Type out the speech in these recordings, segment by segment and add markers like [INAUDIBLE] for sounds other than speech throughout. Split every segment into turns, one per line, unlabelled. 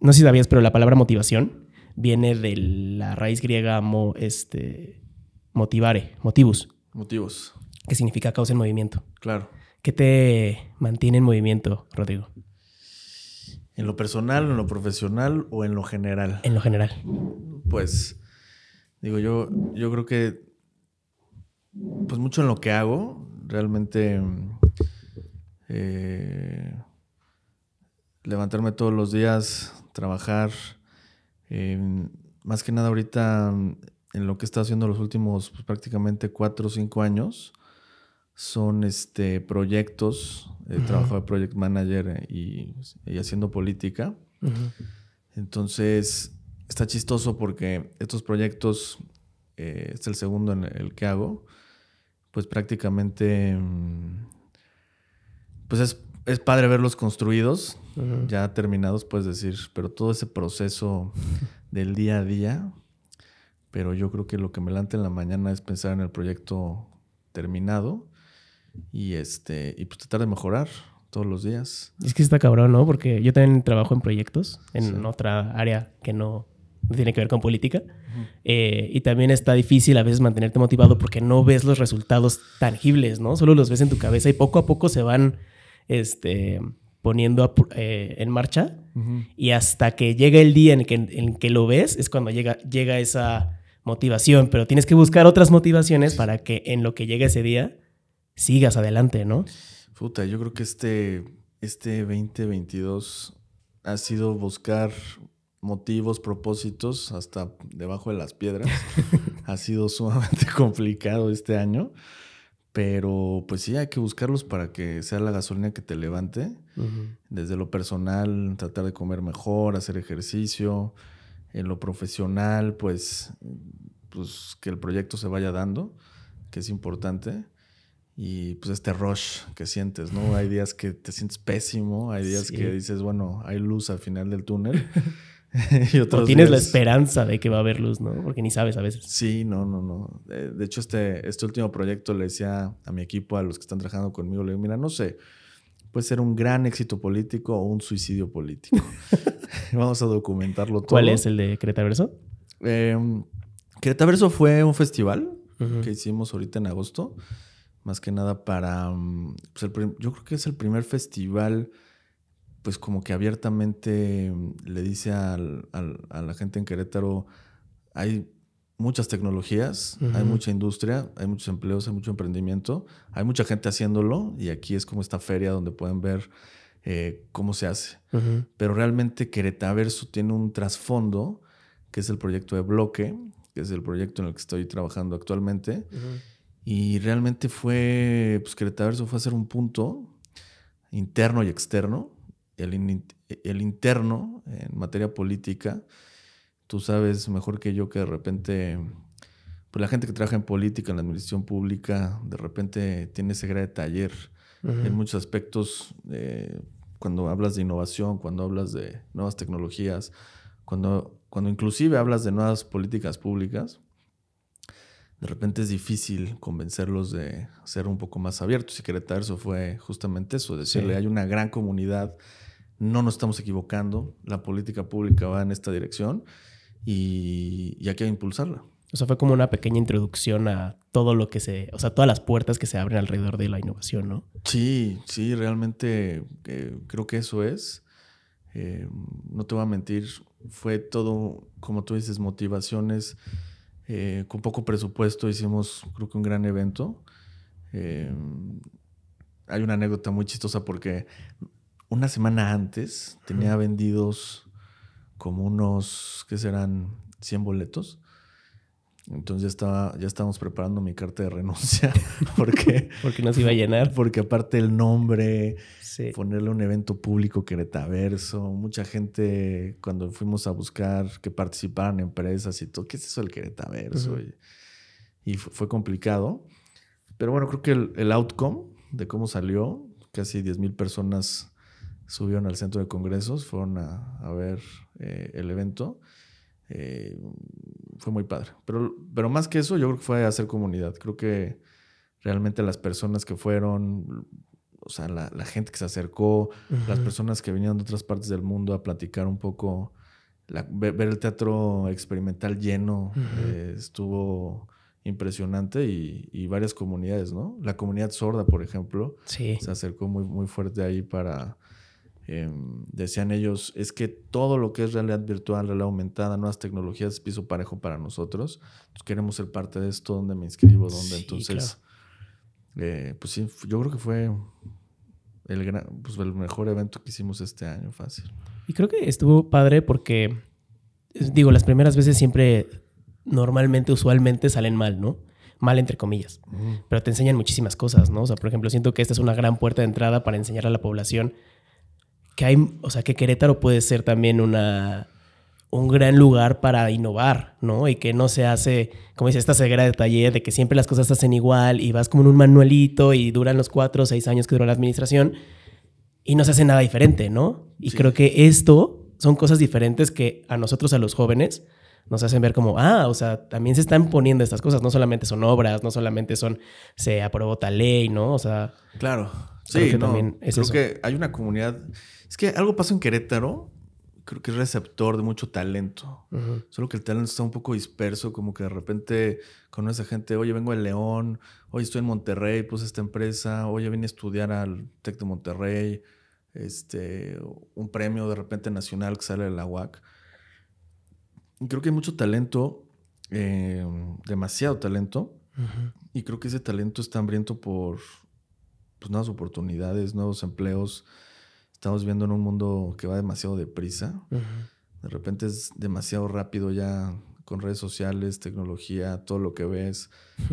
no sé si sabías, pero la palabra motivación viene de la raíz griega mo, este, motivare, motivus.
Motivos.
Que significa causa en movimiento.
Claro.
¿Qué te mantiene en movimiento, Rodrigo?
¿En lo personal, en lo profesional o en lo general?
En lo general.
Pues, digo, yo, yo creo que, pues mucho en lo que hago, realmente eh, levantarme todos los días, trabajar, más que nada ahorita en lo que he estado haciendo los últimos pues, prácticamente cuatro o cinco años, son este, proyectos, he trabajado de project manager y, haciendo política. Entonces, está chistoso porque estos proyectos, eh, es el segundo en el que hago, pues prácticamente, mm, pues es, es padre verlos construidos, ya terminados, puedes decir, pero todo ese proceso [LAUGHS] del día a día, pero yo creo que lo que me levanta en la mañana es pensar en el proyecto terminado y este y pues tratar de mejorar todos los días.
Es que está cabrón, ¿no? Porque yo también trabajo en proyectos, en otra área que no tiene que ver con política. Eh, y también está difícil a veces mantenerte motivado porque no ves los resultados tangibles, ¿no? Solo los ves en tu cabeza y poco a poco se van este, poniendo eh, en marcha. Y hasta que llega el día en que, en que lo ves, es cuando llega, llega esa motivación. Pero tienes que buscar otras motivaciones para que en lo que llega ese día sigas adelante, ¿no?
Puta, yo creo que este, este 2022 ha sido buscar motivos, propósitos, hasta debajo de las piedras. [LAUGHS] ha sido sumamente [LAUGHS] complicado este año, pero pues sí, hay que buscarlos para que sea la gasolina que te levante. Desde lo personal, tratar de comer mejor, hacer ejercicio. En lo profesional, pues, pues que el proyecto se vaya dando, que es importante y pues este rush que sientes, ¿no? [LAUGHS] Hay días que te sientes pésimo, hay días que dices, bueno, hay luz al final del túnel. [LAUGHS] [LAUGHS]
y otros o tienes la esperanza de que va a haber luz, ¿no? Porque ni sabes a veces.
Sí, no, no, no. De hecho, este, este último proyecto le decía a mi equipo, a los que están trabajando conmigo, le digo, mira, no sé, puede ser un gran éxito político o un suicidio político. [LAUGHS] [LAUGHS] Vamos a documentarlo todo.
¿Cuál es el de Cretaverso?
Eh, Cretaverso fue un festival que hicimos ahorita en agosto, más que nada para, pues, yo creo que es el primer festival pues como que abiertamente mm, le dice a la gente en Querétaro, hay muchas tecnologías, hay mucha industria, hay muchos empleos, hay mucho emprendimiento, hay mucha gente haciéndolo y aquí es como esta feria donde pueden ver eh, cómo se hace. Pero realmente Queretaverso tiene un trasfondo que es el proyecto de bloque, que es el proyecto en el que estoy trabajando actualmente. Y realmente fue, pues Queretaverso fue a ser un punto interno y externo el, interno en materia política, tú sabes mejor que yo que de repente, pues la gente que trabaja en política, en la administración pública, de repente tiene ese gran taller en muchos aspectos, eh, cuando hablas de innovación, cuando hablas de nuevas tecnologías, cuando, cuando inclusive hablas de nuevas políticas públicas, de repente es difícil convencerlos de ser un poco más abiertos. Y Querétaro fue justamente eso, decirle, hay una gran comunidad no nos estamos equivocando, la política pública va en esta dirección y, hay que impulsarla.
O sea, fue como una pequeña introducción a todo lo que se, o sea, todas las puertas que se abren alrededor de la innovación, ¿no?
Sí, sí, realmente eh, creo que eso es. Eh, no te voy a mentir, fue todo, como tú dices, motivaciones. Eh, con poco presupuesto hicimos, creo que un gran evento. hay una anécdota muy chistosa porque una semana antes tenía vendidos como unos, ¿qué serán? 100 boletos. Entonces ya, estaba, ya estábamos preparando mi carta de renuncia. [LAUGHS] porque, [LAUGHS]
porque no se iba a llenar.
Porque aparte el nombre, ponerle un evento público Queretaverso, mucha gente cuando fuimos a buscar que participaran empresas y todo, ¿qué es eso el Queretaverso? y, fue, complicado. Pero bueno, creo que el, el outcome de cómo salió, casi 10 mil personas subieron al centro de congresos, fueron a, ver eh, el evento. Eh, fue muy padre. Pero, pero más que eso, yo creo que fue hacer comunidad. Creo que realmente las personas que fueron, o sea, la, gente que se acercó, las personas que venían de otras partes del mundo a platicar un poco, ver, el teatro experimental lleno, eh, estuvo impresionante y, varias comunidades, ¿no? La comunidad sorda, por ejemplo, se acercó muy, muy fuerte ahí para... Em, decían ellos, es que todo lo que es realidad virtual, realidad aumentada, nuevas tecnologías, es piso parejo para nosotros. queremos ser parte de esto, donde me inscribo, donde entonces... Eh, pues sí, yo creo que fue el, gran, pues el mejor evento que hicimos este año, fácil.
Y creo que estuvo padre porque, digo, las primeras veces siempre, normalmente, usualmente salen mal, ¿no? Mal entre comillas. Pero te enseñan muchísimas cosas, ¿no? O sea, por ejemplo, siento que esta es una gran puerta de entrada para enseñar a la población que hay, o sea, que Querétaro puede ser también una un gran lugar para innovar, ¿no? Y que no se hace, como dice, esta ceguera de taller de que siempre las cosas se hacen igual y vas como en un manualito y duran los cuatro o seis años que dura la administración y no se hace nada diferente, ¿no? Y creo que esto son cosas diferentes que a nosotros, a los jóvenes, nos hacen ver como, ah, o sea, también se están poniendo estas cosas, no solamente son obras, no solamente son, se aprobó tal ley, ¿no? O sea...
Claro, sí, no, también es creo que hay una comunidad, es que algo pasa en Querétaro creo que es receptor de mucho talento. Solo que el talento está un poco disperso, como que de repente conoce a gente, oye, vengo de León, oye, estoy en Monterrey, puse esta empresa, oye, vine a estudiar al TEC de Monterrey, este, un premio de repente nacional que sale de la UAC. Y creo que hay mucho talento, eh, demasiado talento, y creo que ese talento está hambriento por pues, nuevas oportunidades, nuevos empleos, estamos viendo en un mundo que va demasiado deprisa. De repente es demasiado rápido ya con redes sociales, tecnología, todo lo que ves,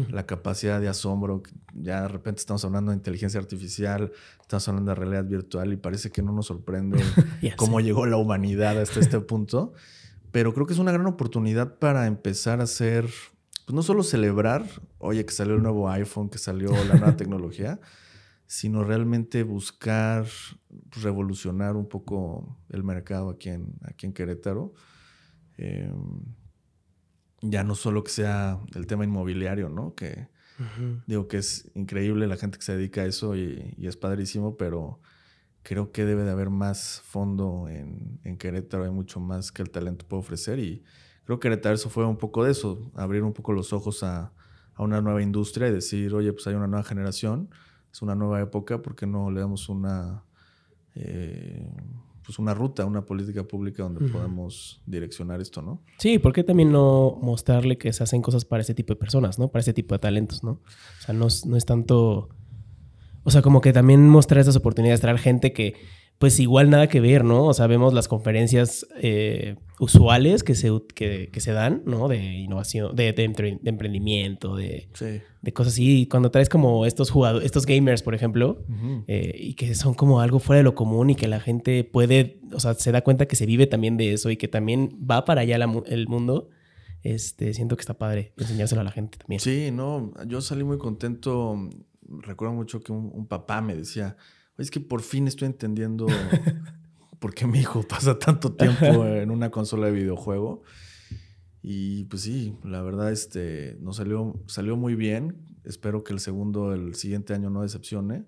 la capacidad de asombro. Ya de repente estamos hablando de inteligencia artificial, estamos hablando de realidad virtual y parece que no nos sorprende [LAUGHS] cómo llegó la humanidad hasta este punto. Pero creo que es una gran oportunidad para empezar a hacer, pues no solo celebrar, oye, que salió el nuevo iPhone, que salió la nueva [LAUGHS] tecnología, sino realmente buscar revolucionar un poco el mercado aquí en, aquí en Querétaro. Em, ya no solo que sea el tema inmobiliario, ¿no? Que digo que es increíble la gente que se dedica a eso y, es padrísimo, pero creo que debe de haber más fondo en, en, Querétaro, hay mucho más que el talento puede ofrecer y creo que Querétaro eso fue un poco de eso, abrir un poco los ojos a, a una nueva industria y decir, oye, pues hay una nueva generación es una nueva época, porque no le damos una, eh, pues una ruta, una política pública donde podamos direccionar esto, ¿no?
Sí, ¿por qué también no mostrarle que se hacen cosas para ese tipo de personas, ¿no? Para ese tipo de talentos, ¿no? O sea, no, no es tanto... O sea, como que también mostrar esas oportunidades, traer gente que pues igual nada que ver, ¿no? O sea, vemos las conferencias eh, usuales que se, que, se dan, ¿no? De innovación, de, emprendimiento, de, de cosas así. Y cuando traes como estos jugadores, estos gamers, por ejemplo, eh, y que son como algo fuera de lo común y que la gente puede, o sea, se da cuenta que se vive también de eso y que también va para allá el mundo. Este, siento que está padre enseñárselo a la gente también.
Sí, no, yo salí muy contento. Recuerdo mucho que un papá me decía, es que por fin estoy entendiendo [LAUGHS] por qué mi hijo pasa tanto tiempo en una consola de videojuego. Y pues sí, la verdad, este, nos salió, salió muy bien. Espero que el segundo, el siguiente año no decepcione.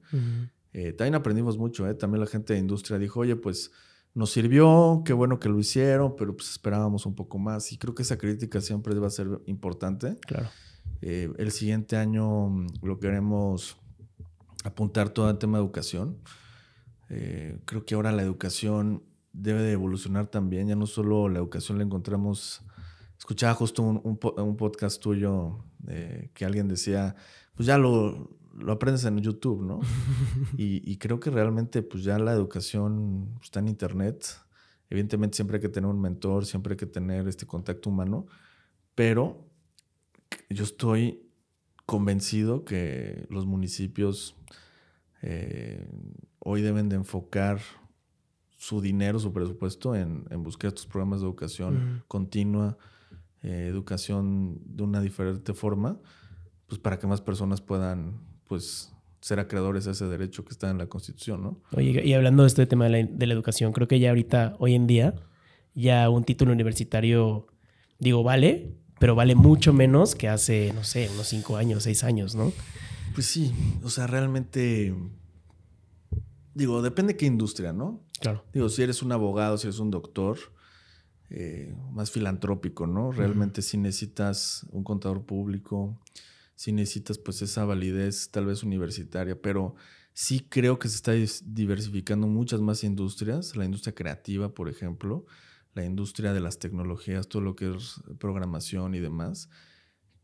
Eh, también aprendimos mucho, ¿eh? También la gente de industria dijo, oye, pues nos sirvió, qué bueno que lo hicieron, pero pues esperábamos un poco más. Y creo que esa crítica siempre va a ser importante.
Claro.
Eh, el siguiente año lo queremos apuntar todo el tema de educación. Eh, creo que ahora la educación debe de evolucionar también. Ya no solo la educación la encontramos. Escuchaba justo un, un, podcast tuyo que alguien decía, pues ya lo, lo aprendes en YouTube, ¿no? [LAUGHS] y, creo que realmente pues ya la educación está en Internet. Evidentemente siempre hay que tener un mentor, siempre hay que tener este contacto humano, pero yo estoy convencido que los municipios eh, hoy deben de enfocar su dinero, su presupuesto en, buscar estos programas de educación continua, eh, educación de una diferente forma, pues para que más personas puedan pues ser acreedores a ese derecho que está en la Constitución, ¿no?
Oye, y hablando de este tema de la, de la educación, creo que ya ahorita, hoy en día, ya un título universitario, digo, vale, pero vale mucho menos que hace, no sé, unos cinco años, seis años, ¿no?
Pues sí, o sea, realmente digo, depende qué industria, ¿no?
Claro.
Digo, si eres un abogado, si eres un doctor, eh, más filantrópico, ¿no? Realmente si necesitas un contador público, si necesitas pues esa validez tal vez universitaria, pero sí creo que se está diversificando muchas más industrias, la industria creativa, por ejemplo, la industria de las tecnologías, todo lo que es programación y demás,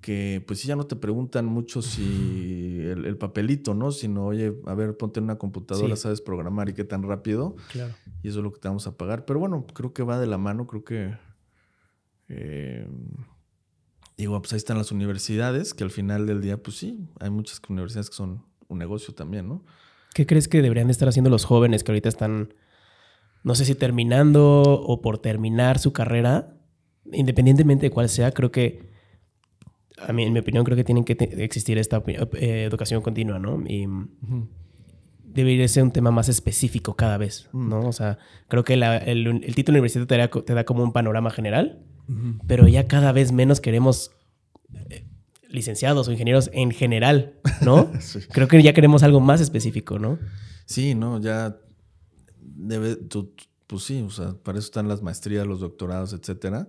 que pues sí ya no te preguntan mucho si el, papelito, ¿no? Sino, oye, a ver, ponte en una computadora, sabes programar y qué tan rápido.
Claro.
Y eso es lo que te vamos a pagar. Pero bueno, creo que va de la mano, creo que... Eh, digo, pues ahí están las universidades, que al final del día, pues sí, hay muchas universidades que son un negocio también, ¿no?
¿Qué crees que deberían de estar haciendo los jóvenes que ahorita están, no sé si terminando o por terminar su carrera? Independientemente de cuál sea, creo que, a mí, en mi opinión, creo que tienen que existir esta eh, educación continua, ¿no? Y debería ser un tema más específico cada vez, mm. ¿no? O sea, creo que el, título universitario te da, como un panorama general, pero ya cada vez menos queremos eh, licenciados o ingenieros en general, ¿no? [LAUGHS] Creo que ya queremos algo más específico, ¿no?
Sí, no, ya debe, pues sí, o sea, para eso están las maestrías, los doctorados, etcétera.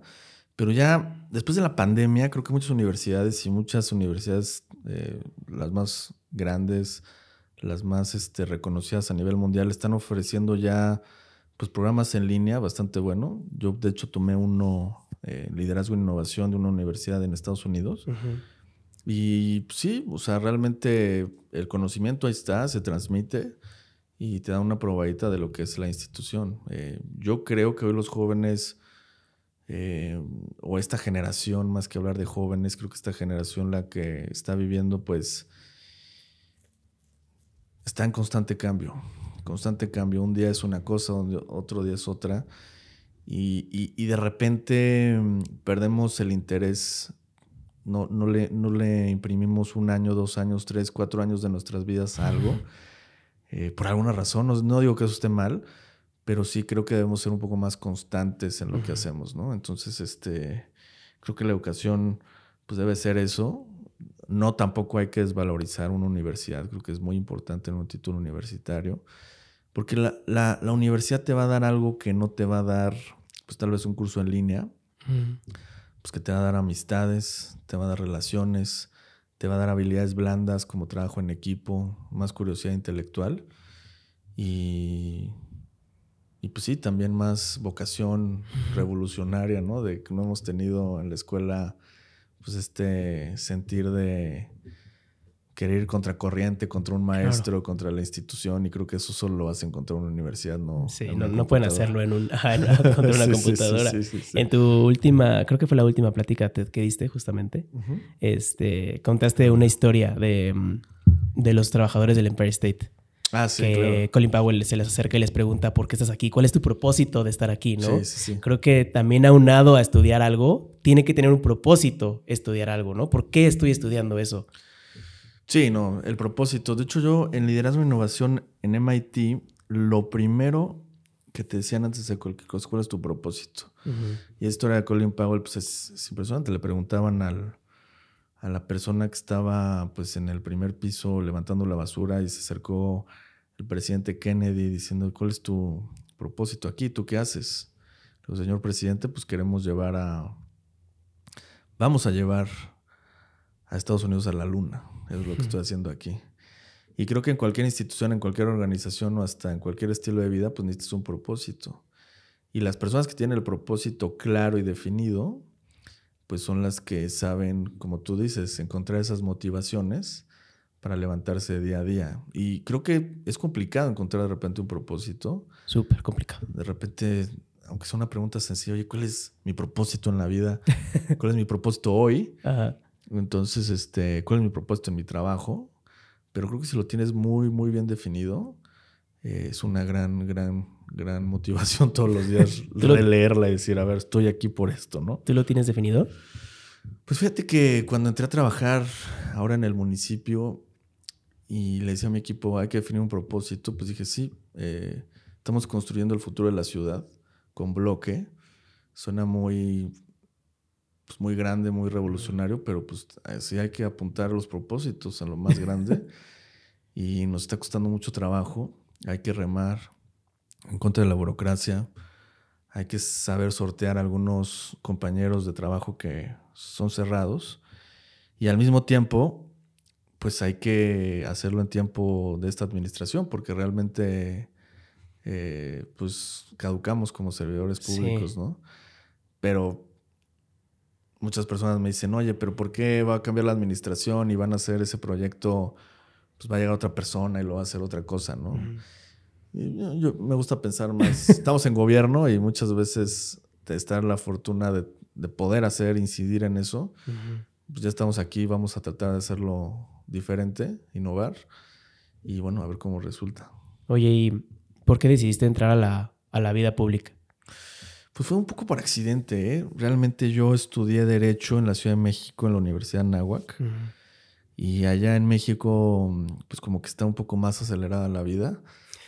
Pero ya después de la pandemia, creo que muchas universidades y muchas universidades, eh, las más grandes, las más este, reconocidas a nivel mundial, están ofreciendo ya pues, programas en línea bastante bueno. Yo, de hecho, tomé uno, eh, Liderazgo e Innovación, de una universidad en Estados Unidos. Y sí, o sea, realmente el conocimiento ahí está, se transmite y te da una probadita de lo que es la institución. Eh, yo creo que hoy los jóvenes, eh, o esta generación, más que hablar de jóvenes, creo que esta generación la que está viviendo, pues, está en constante cambio. Constante cambio. Un día es una cosa, otro día es otra. Y, y de repente mm, perdemos el interés no, no, le, no le imprimimos un año, dos años, tres, cuatro años de nuestras vidas a algo, eh, por alguna razón. No, digo que eso esté mal, pero sí creo que debemos ser un poco más constantes en lo que hacemos, ¿no? Entonces, este, creo que la educación pues debe ser eso. No tampoco hay que desvalorizar una universidad, creo que es muy importante en un título universitario, porque la, la, la universidad te va a dar algo que no te va a dar, pues tal vez un curso en línea. Pues, que te va a dar amistades, te va a dar relaciones, te va a dar habilidades blandas como trabajo en equipo, más curiosidad intelectual y, y pues sí, también más vocación revolucionaria, ¿no? De que no hemos tenido en la escuela pues este sentir de querer ir contra corriente, contra un maestro, contra la institución, y creo que eso solo lo vas a encontrar en una universidad, no.
Sí, no, pueden hacerlo en un, [LAUGHS] contra una computadora. en tu última, creo que fue la última plática que diste justamente, este, contaste una historia de, de los trabajadores del Empire State.
Ah, sí,
que Colin Powell se les acerca y les pregunta por qué estás aquí, cuál es tu propósito de estar aquí, ¿no? Sí, sí, sí. Creo que también aunado a estudiar algo, tiene que tener un propósito estudiar algo, ¿no? ¿Por qué estoy estudiando eso?
Sí, no, el propósito. De hecho, yo en liderazgo e innovación en MIT, lo primero que te decían antes de cualquier cosa, ¿cuál es tu propósito? Y la historia de Colin Powell, pues es, impresionante. Le preguntaban al, a la persona que estaba pues en el primer piso levantando la basura y se acercó el presidente Kennedy diciendo, ¿cuál es tu propósito aquí? ¿Tú qué haces? El señor presidente, pues queremos llevar a... Vamos a llevar a Estados Unidos a la luna es lo que estoy haciendo aquí. Y creo que en cualquier institución, en cualquier organización o hasta en cualquier estilo de vida, pues necesitas un propósito. Y las personas que tienen el propósito claro y definido, pues son las que saben, como tú dices, encontrar esas motivaciones para levantarse día a día. Y creo que es complicado encontrar de repente un propósito.
Súper complicado.
De repente, aunque sea una pregunta sencilla, oye, ¿cuál es mi propósito en la vida? [LAUGHS] ¿Cuál es mi propósito hoy? Ajá. Entonces, este, ¿cuál es mi propósito en mi trabajo? Pero creo que si lo tienes muy, muy bien definido, eh, es una gran, gran, gran motivación [LAUGHS] todos los días releerla y decir, a ver, estoy aquí por esto, ¿no?
¿Tú lo tienes definido?
Pues fíjate que cuando entré a trabajar ahora en el municipio y le decía a mi equipo, hay que definir un propósito, pues dije, sí, eh, estamos construyendo el futuro de la ciudad con bloque. Suena muy pues, muy grande, muy revolucionario, pero pues sí hay que apuntar los propósitos a lo más [LAUGHS] grande y nos está costando mucho trabajo. hay que remar en contra de la burocracia, hay que saber sortear algunos compañeros de trabajo que son cerrados y al mismo tiempo, pues hay que hacerlo en tiempo de esta administración porque realmente eh, pues caducamos como servidores públicos, ¿no? Pero muchas personas me dicen, oye, pero ¿por qué va a cambiar la administración y van a hacer ese proyecto? Pues va a llegar otra persona y lo va a hacer otra cosa, ¿no? yo, me gusta pensar más, estamos en gobierno y muchas veces de estar la fortuna de, poder hacer, incidir en eso, pues ya estamos aquí, vamos a tratar de hacerlo diferente, innovar y bueno, a ver cómo resulta.
Oye, ¿y por qué decidiste entrar a la, a la vida pública?
Pues fue un poco por accidente, ¿eh? Realmente yo estudié Derecho en la Ciudad de México, en la Universidad de Nahuac. Y allá en México, pues como que está un poco más acelerada la vida.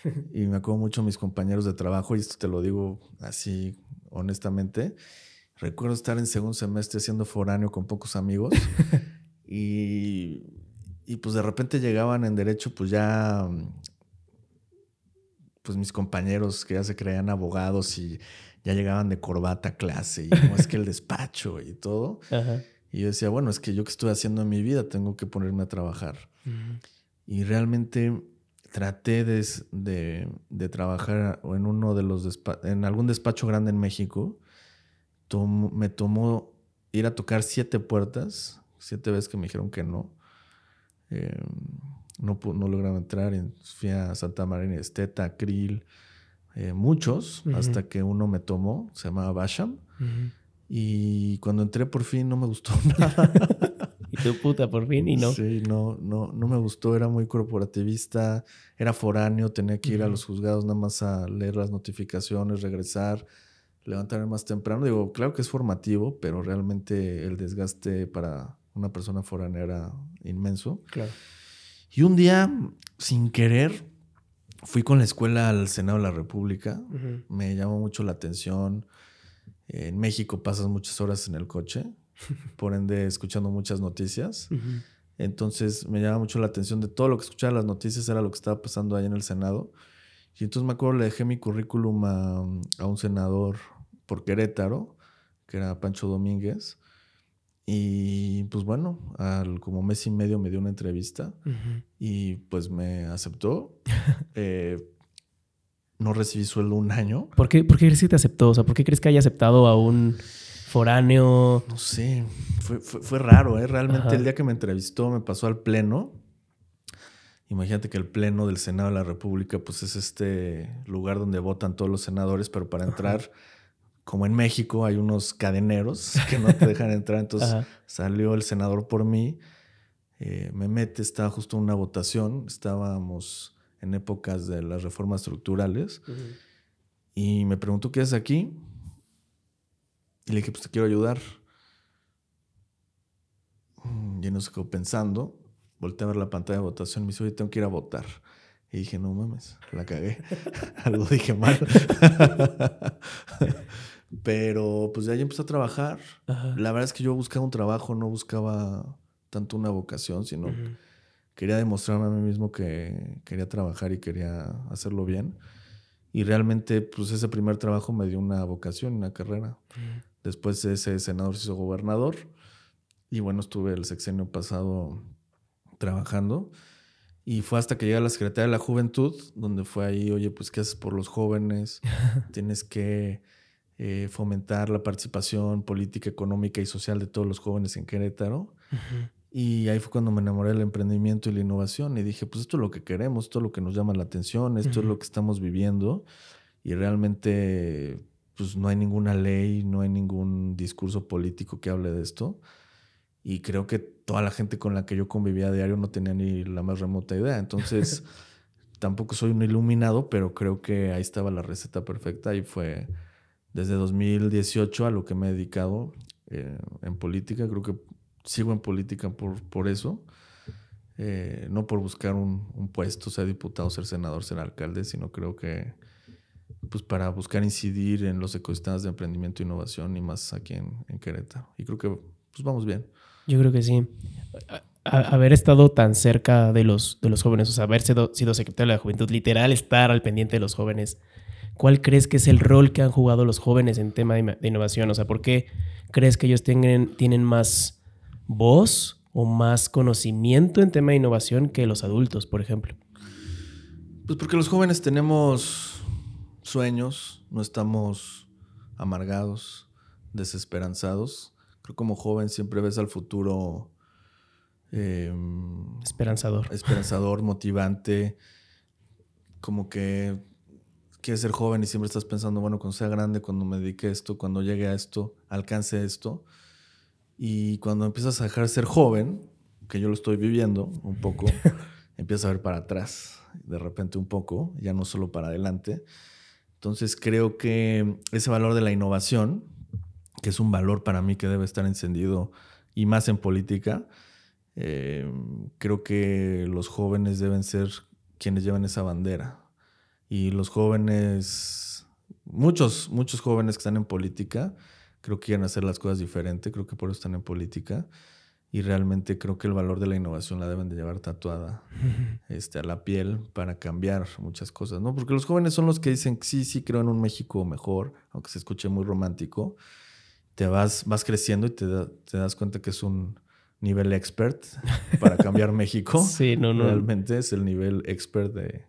[LAUGHS] y me acuerdo mucho a mis compañeros de trabajo, y esto te lo digo así honestamente. Recuerdo estar en segundo semestre siendo foráneo con pocos amigos [LAUGHS] y, y, pues de repente llegaban en derecho pues ya pues mis compañeros que ya se creían abogados y ya llegaban de corbata a clase y como es que el despacho y todo. [LAUGHS] Y yo decía, bueno, es que yo que estoy haciendo en mi vida tengo que ponerme a trabajar. Y realmente traté de, de, trabajar en uno de los en algún despacho grande en México. me tomó ir a tocar siete puertas, siete veces que me dijeron que no. Em, no, no lograba entrar. Fui a Santa María Esteta, Krill, eh, muchos, hasta que uno me tomó, se llamaba Basham. Y cuando entré por fin no me gustó [LAUGHS] nada.
y tu puta, por fin, y no.
Sí, no, no, no me gustó, era muy corporativista, era foráneo, tenía que ir a los juzgados nada más a leer las notificaciones, regresar, levantarme más temprano. Digo, claro que es formativo, pero realmente el desgaste para una persona foránea era inmenso.
Claro.
Y un día, sin querer, fui con la escuela al Senado de la República. Me llamó mucho la atención. En México pasas muchas horas en el coche [LAUGHS] por ende escuchando muchas noticias. Entonces me llama mucho la atención de todo lo que escuchaba las noticias era lo que estaba pasando ahí en el Senado. Y entonces me acuerdo, le dejé mi currículum a, un senador por Querétaro, que era Pancho Domínguez. Y pues bueno, al como mes y medio me dio una entrevista y pues me aceptó. [LAUGHS] Eh, no recibí sueldo un año.
¿Por qué, ¿Por qué crees que te aceptó? O sea, ¿por qué crees que haya aceptado a un foráneo.
No sé, fue, raro, ¿eh? Realmente el día que me entrevistó me pasó al pleno. Imagínate que el pleno del Senado de la República, pues es este lugar donde votan todos los senadores, pero para entrar, como en México, hay unos cadeneros que no te dejan entrar. [LAUGHS] Entonces salió el senador por mí, eh, me mete, estaba justo una votación, estábamos en épocas de las reformas estructurales, y me preguntó qué es aquí. Y le dije, pues te quiero ayudar. Mm, y no se quedó pensando. Volteé a ver la pantalla de votación me dice, oye, tengo que ir a votar. Y dije, no mames, la cagué. [LAUGHS] Algo dije mal. [LAUGHS] Pero pues de ahí empecé a trabajar. La verdad es que yo buscaba un trabajo, no buscaba tanto una vocación, sino quería demostrarme a mí mismo que quería trabajar y quería hacerlo bien. Y realmente, pues ese primer trabajo me dio una vocación, una carrera. Después ese senador se hizo gobernador. Y bueno, estuve el sexenio pasado trabajando. Y fue hasta que llegué a la Secretaría de la Juventud, donde fue ahí, oye, pues, ¿qué haces por los jóvenes? [LAUGHS] Tienes que eh, fomentar la participación política, económica y social de todos los jóvenes en Querétaro. Y ahí fue cuando me enamoré del emprendimiento y la innovación. Y dije, pues esto es lo que queremos, esto es lo que nos llama la atención, esto es lo que estamos viviendo. Y realmente pues no hay ninguna ley, no hay ningún discurso político que hable de esto. Y creo que toda la gente con la que yo convivía a diario no tenía ni la más remota idea. Entonces, [LAUGHS] tampoco soy un iluminado, pero creo que ahí estaba la receta perfecta y fue desde 2018 a lo que me he dedicado eh, en política. Creo que sigo en política por, por eso. Eh, no por buscar un, puesto, ser diputado, ser senador, ser alcalde, sino creo que pues para buscar incidir en los ecosistemas de emprendimiento e innovación y más aquí en, Querétaro. Y creo que pues vamos bien.
Yo creo que sí. haber estado tan cerca de los, de los jóvenes, o sea, haber sido secretario de la juventud, literal, estar al pendiente de los jóvenes, ¿cuál crees que es el rol que han jugado los jóvenes en tema de, innovación? O sea, ¿por qué crees que ellos tienen, tienen más voz o más conocimiento en tema de innovación que los adultos, por ejemplo?
Pues porque los jóvenes tenemos sueños, no estamos amargados, desesperanzados. Creo que como joven siempre ves al futuro
Em, esperanzador.
Esperanzador, motivante. Como que quieres ser joven y siempre estás pensando, bueno, cuando sea grande, cuando me dedique a esto, cuando llegue a esto, alcance esto. Y cuando empiezas a dejar de ser joven, que yo lo estoy viviendo un poco, [LAUGHS] empiezas a ver para atrás, de repente un poco, ya no solo para adelante. Entonces creo que ese valor de la innovación, que es un valor para mí que debe estar encendido y más en política, eh, creo que los jóvenes deben ser quienes llevan esa bandera. Y los jóvenes, muchos, muchos jóvenes que están en política, creo que quieren hacer las cosas diferente, creo que por eso están en política. Y realmente creo que el valor de la innovación la deben de llevar tatuada [LAUGHS] este, a la piel para cambiar muchas cosas, ¿no? Porque los jóvenes son los que dicen, sí, sí, creo en un México mejor, aunque se escuche muy romántico. Te vas, vas creciendo y te, te das cuenta que es un, nivel expert para cambiar [LAUGHS] México.
sí, no, no.
Realmente es el nivel expert de,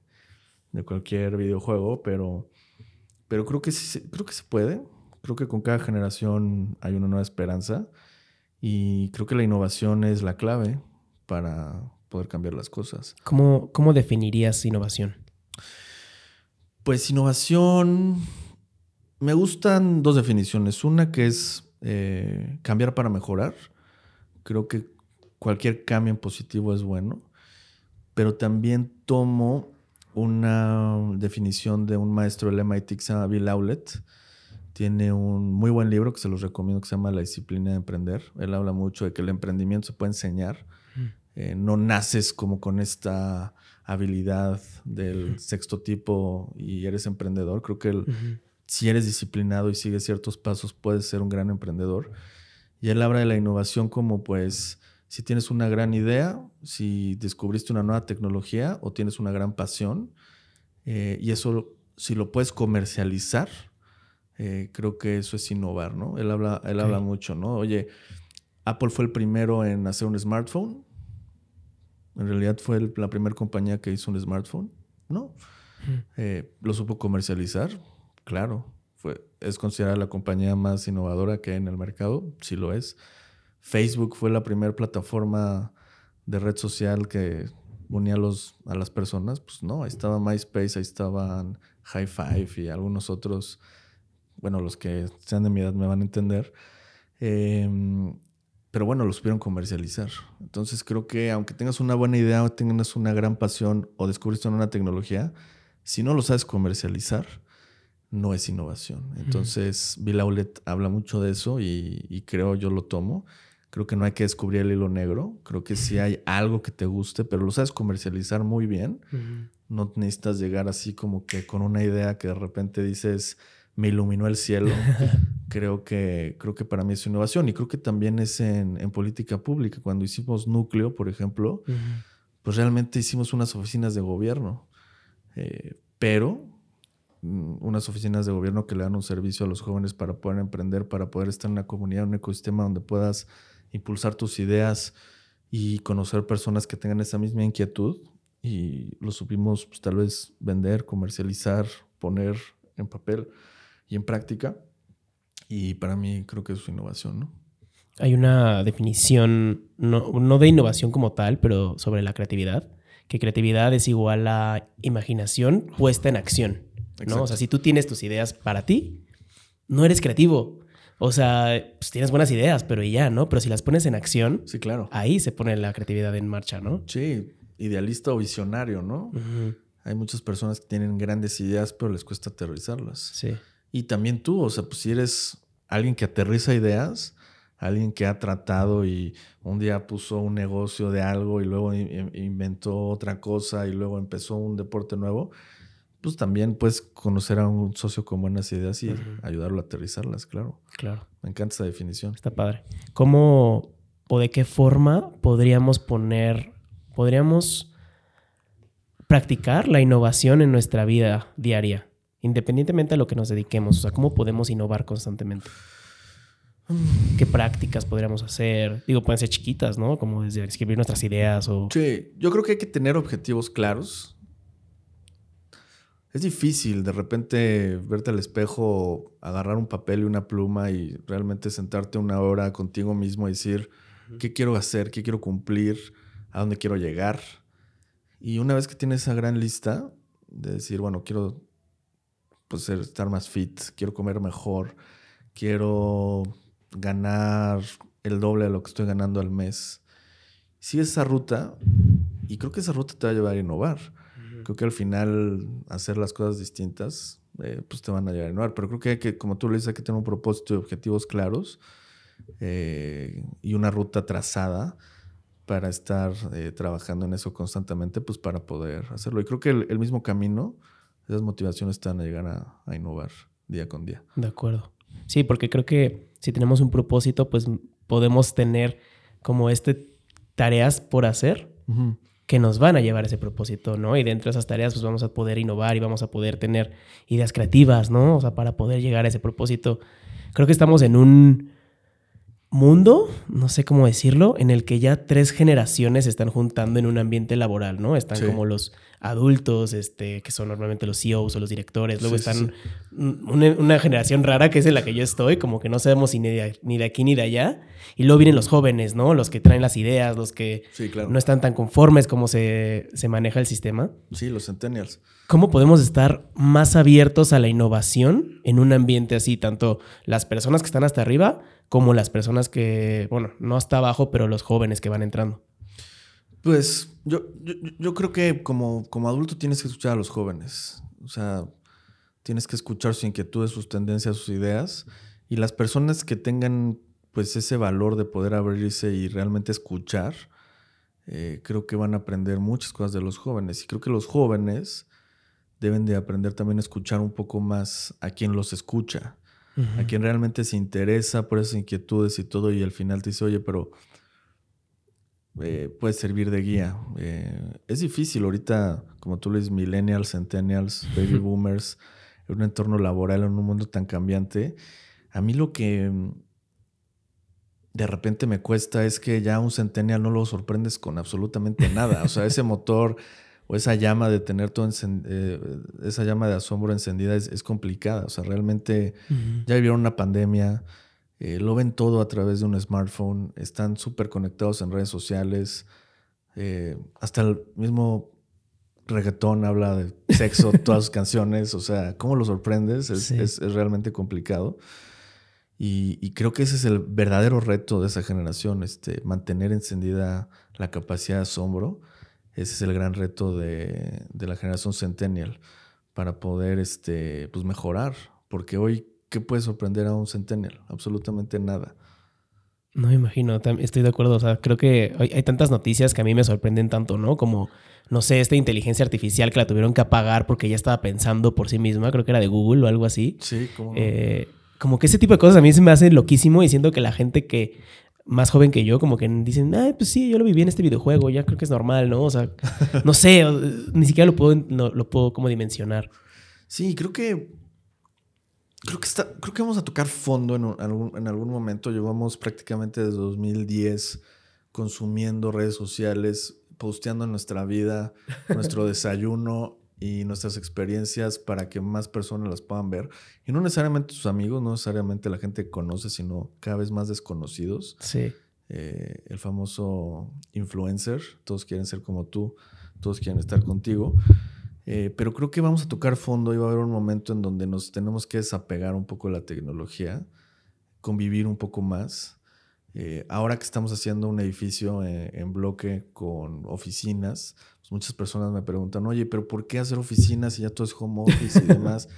cualquier videojuego, pero, pero creo, que sí, creo que se puede. Creo que con cada generación hay una nueva esperanza y creo que la innovación es la clave para poder cambiar las cosas.
¿Cómo, cómo definirías innovación?
Pues innovación, me gustan dos definiciones. Una que es eh, cambiar para mejorar Creo que cualquier cambio en positivo es bueno, pero también tomo una definición de un maestro del MIT que se llama Bill Aulet. Tiene un muy buen libro que se los recomiendo que se llama La disciplina de emprender. Él habla mucho de que el emprendimiento se puede enseñar. Mm. Eh, no naces como con esta habilidad del sexto tipo y eres emprendedor. Creo que si eres disciplinado y sigues ciertos pasos, puedes ser un gran emprendedor. Y él habla de la innovación como pues si tienes una gran idea, si descubriste una nueva tecnología o tienes una gran pasión, eh, y eso si lo puedes comercializar, eh, creo que eso es innovar, ¿no? Él habla, él habla mucho, ¿no? Oye, Apple fue el primero en hacer un smartphone. En realidad fue la primera compañía que hizo un smartphone, ¿no? Eh, lo supo comercializar, claro es considerada la compañía más innovadora que hay en el mercado, sí lo es. Facebook fue la primera plataforma de red social que unía a, los, a las personas. Pues no, ahí estaba MySpace, ahí estaban High Five y algunos otros, bueno, los que sean de mi edad me van a entender. Em, pero bueno, los supieron comercializar. Entonces creo que aunque tengas una buena idea o tengas una gran pasión o descubriste una tecnología, si no lo sabes comercializar, no es innovación. Entonces, Bill Aulet habla mucho de eso y, creo yo lo tomo. Creo que no hay que descubrir el hilo negro. Creo que sí hay algo que te guste, pero lo sabes comercializar muy bien. No necesitas llegar así como que con una idea que de repente dices, me iluminó el cielo. [LAUGHS] creo, que, creo que para mí es innovación y creo que también es en, política pública. Cuando hicimos núcleo, por ejemplo, pues realmente hicimos unas oficinas de gobierno. Eh, pero Mm, unas oficinas de gobierno que le dan un servicio a los jóvenes para poder emprender, para poder estar en una comunidad, un ecosistema donde puedas impulsar tus ideas y conocer personas que tengan esa misma inquietud. Y lo supimos pues, tal vez vender, comercializar, poner en papel y en práctica. Y para mí creo que es su innovación, ¿no?
Hay una definición, no, no de innovación como tal, pero sobre la creatividad, que creatividad es igual a imaginación puesta en acción. ¿no? O sea, si tú tienes tus ideas para ti, no eres creativo. O sea, pues tienes buenas ideas, pero ya, ¿no? Pero si las pones en acción,
sí, claro.
Ahí se pone la creatividad en marcha, ¿no?
Sí, idealista o visionario, ¿no? Hay muchas personas que tienen grandes ideas, pero les cuesta aterrizarlas.
Sí.
Y también tú, o sea, pues si eres alguien que aterriza ideas, alguien que ha tratado y un día puso un negocio de algo y luego inventó otra cosa y luego empezó un deporte nuevo, pues también puedes conocer a un socio con buenas ideas y ayudarlo a aterrizarlas, claro.
Claro.
Me encanta esa definición.
Está padre. ¿Cómo, o de qué forma podríamos poner, podríamos practicar la innovación en nuestra vida diaria, independientemente de lo que nos dediquemos? O sea, ¿cómo podemos innovar constantemente? ¿Qué prácticas podríamos hacer? Digo, pueden ser chiquitas, ¿no? Como desde escribir nuestras ideas o...
Sí, yo creo que hay que tener objetivos claros. Es difícil de repente verte al espejo, agarrar un papel y una pluma y realmente sentarte una hora contigo mismo y decir, ¿qué quiero hacer? ¿Qué quiero cumplir? ¿A dónde quiero llegar? Y una vez que tienes esa gran lista de decir, bueno, quiero pues, estar más fit, quiero comer mejor, quiero ganar el doble de lo que estoy ganando al mes. Sigue esa ruta y creo que esa ruta te va a llevar a innovar. Creo que al final hacer las cosas distintas eh, pues te van a llevar a innovar. Pero creo que hay que, como tú le dices, hay que tener un propósito y objetivos claros eh, y una ruta trazada para estar eh, trabajando en eso constantemente, pues para poder hacerlo. Y creo que el, mismo camino, esas motivaciones te van a llegar a, a innovar día con día.
De acuerdo. Sí, porque creo que si tenemos un propósito, pues podemos tener como este tareas por hacer que nos van a llevar a ese propósito, ¿no? Y dentro de esas tareas, pues vamos a poder innovar y vamos a poder tener ideas creativas, ¿no? O sea, para poder llegar a ese propósito. Creo que estamos en un mundo, no sé cómo decirlo, en el que ya tres generaciones se están juntando en un ambiente laboral, ¿no? Están como los adultos, este, que son normalmente los CEOs o los directores. Luego están Una, generación rara que es en la que yo estoy, como que no sabemos ni de, ni de aquí ni de allá. Y luego vienen los jóvenes, ¿no? Los que traen las ideas, los que no están tan conformes como se, se maneja el sistema.
Sí, los centennials.
¿Cómo podemos estar más abiertos a la innovación en un ambiente así? Tanto las personas que están hasta arriba como las personas que, bueno, no hasta abajo, pero los jóvenes que van entrando?
Pues yo, yo, creo que como, como adulto tienes que escuchar a los jóvenes. O sea, tienes que escuchar sus inquietudes, sus tendencias, sus ideas. Y las personas que tengan pues ese valor de poder abrirse y realmente escuchar, eh, creo que van a aprender muchas cosas de los jóvenes. Y creo que los jóvenes deben de aprender también a escuchar un poco más a quien los escucha a quien realmente se interesa por esas inquietudes y todo, y al final te dice, oye, pero eh, puede servir de guía. Eh, es difícil ahorita, como tú le dices, millennials, centennials, baby [LAUGHS] boomers, en un entorno laboral, en un mundo tan cambiante. A mí lo que de repente me cuesta es que ya un centennial no lo sorprendes con absolutamente nada. O sea, ese [LAUGHS] motor o esa llama de tener todo eh, esa llama de asombro encendida es, complicada. O sea, realmente ya vivieron una pandemia, eh, lo ven todo a través de un smartphone, están súper conectados en redes sociales, eh, hasta el mismo reggaetón habla de sexo, [LAUGHS] todas sus canciones, o sea, ¿cómo lo sorprendes? Es, realmente complicado. Y, y, creo que ese es el verdadero reto de esa generación, este, mantener encendida la capacidad de asombro ese es el gran reto de, la generación centennial para poder este, pues mejorar. Porque hoy, ¿qué puede sorprender a un centennial? Absolutamente nada.
No me imagino, estoy de acuerdo. O sea, creo que hay, tantas noticias que a mí me sorprenden tanto, ¿no? Como, no sé, esta inteligencia artificial que la tuvieron que apagar porque ya estaba pensando por sí misma, creo que era de Google o algo así.
Sí, como.
Eh, como que ese tipo de cosas a mí se me hacen loquísimo y siento que la gente que más joven que yo, como que dicen, ay, pues sí, yo lo viví en este videojuego, ya creo que es normal, ¿no? O sea, [LAUGHS] no sé, ni siquiera lo puedo, lo puedo como dimensionar.
Sí, creo que. Creo que, está, creo que vamos a tocar fondo en, algún, en algún momento. Llevamos prácticamente desde 2010 consumiendo redes sociales, posteando nuestra vida, nuestro [LAUGHS] desayuno, y nuestras experiencias para que más personas las puedan ver. Y no necesariamente sus amigos, no necesariamente la gente que conoce, sino cada vez más desconocidos.
Sí.
Eh, el famoso influencer, todos quieren ser como tú, todos quieren estar contigo. Eh, pero creo que vamos a tocar fondo y va a haber un momento en donde nos tenemos que desapegar un poco de la tecnología, convivir un poco más. Eh, ahora que estamos haciendo un edificio en bloque con oficinas, muchas personas me preguntan, oye, pero ¿por qué hacer oficinas si ya todo es home office y [LAUGHS] demás?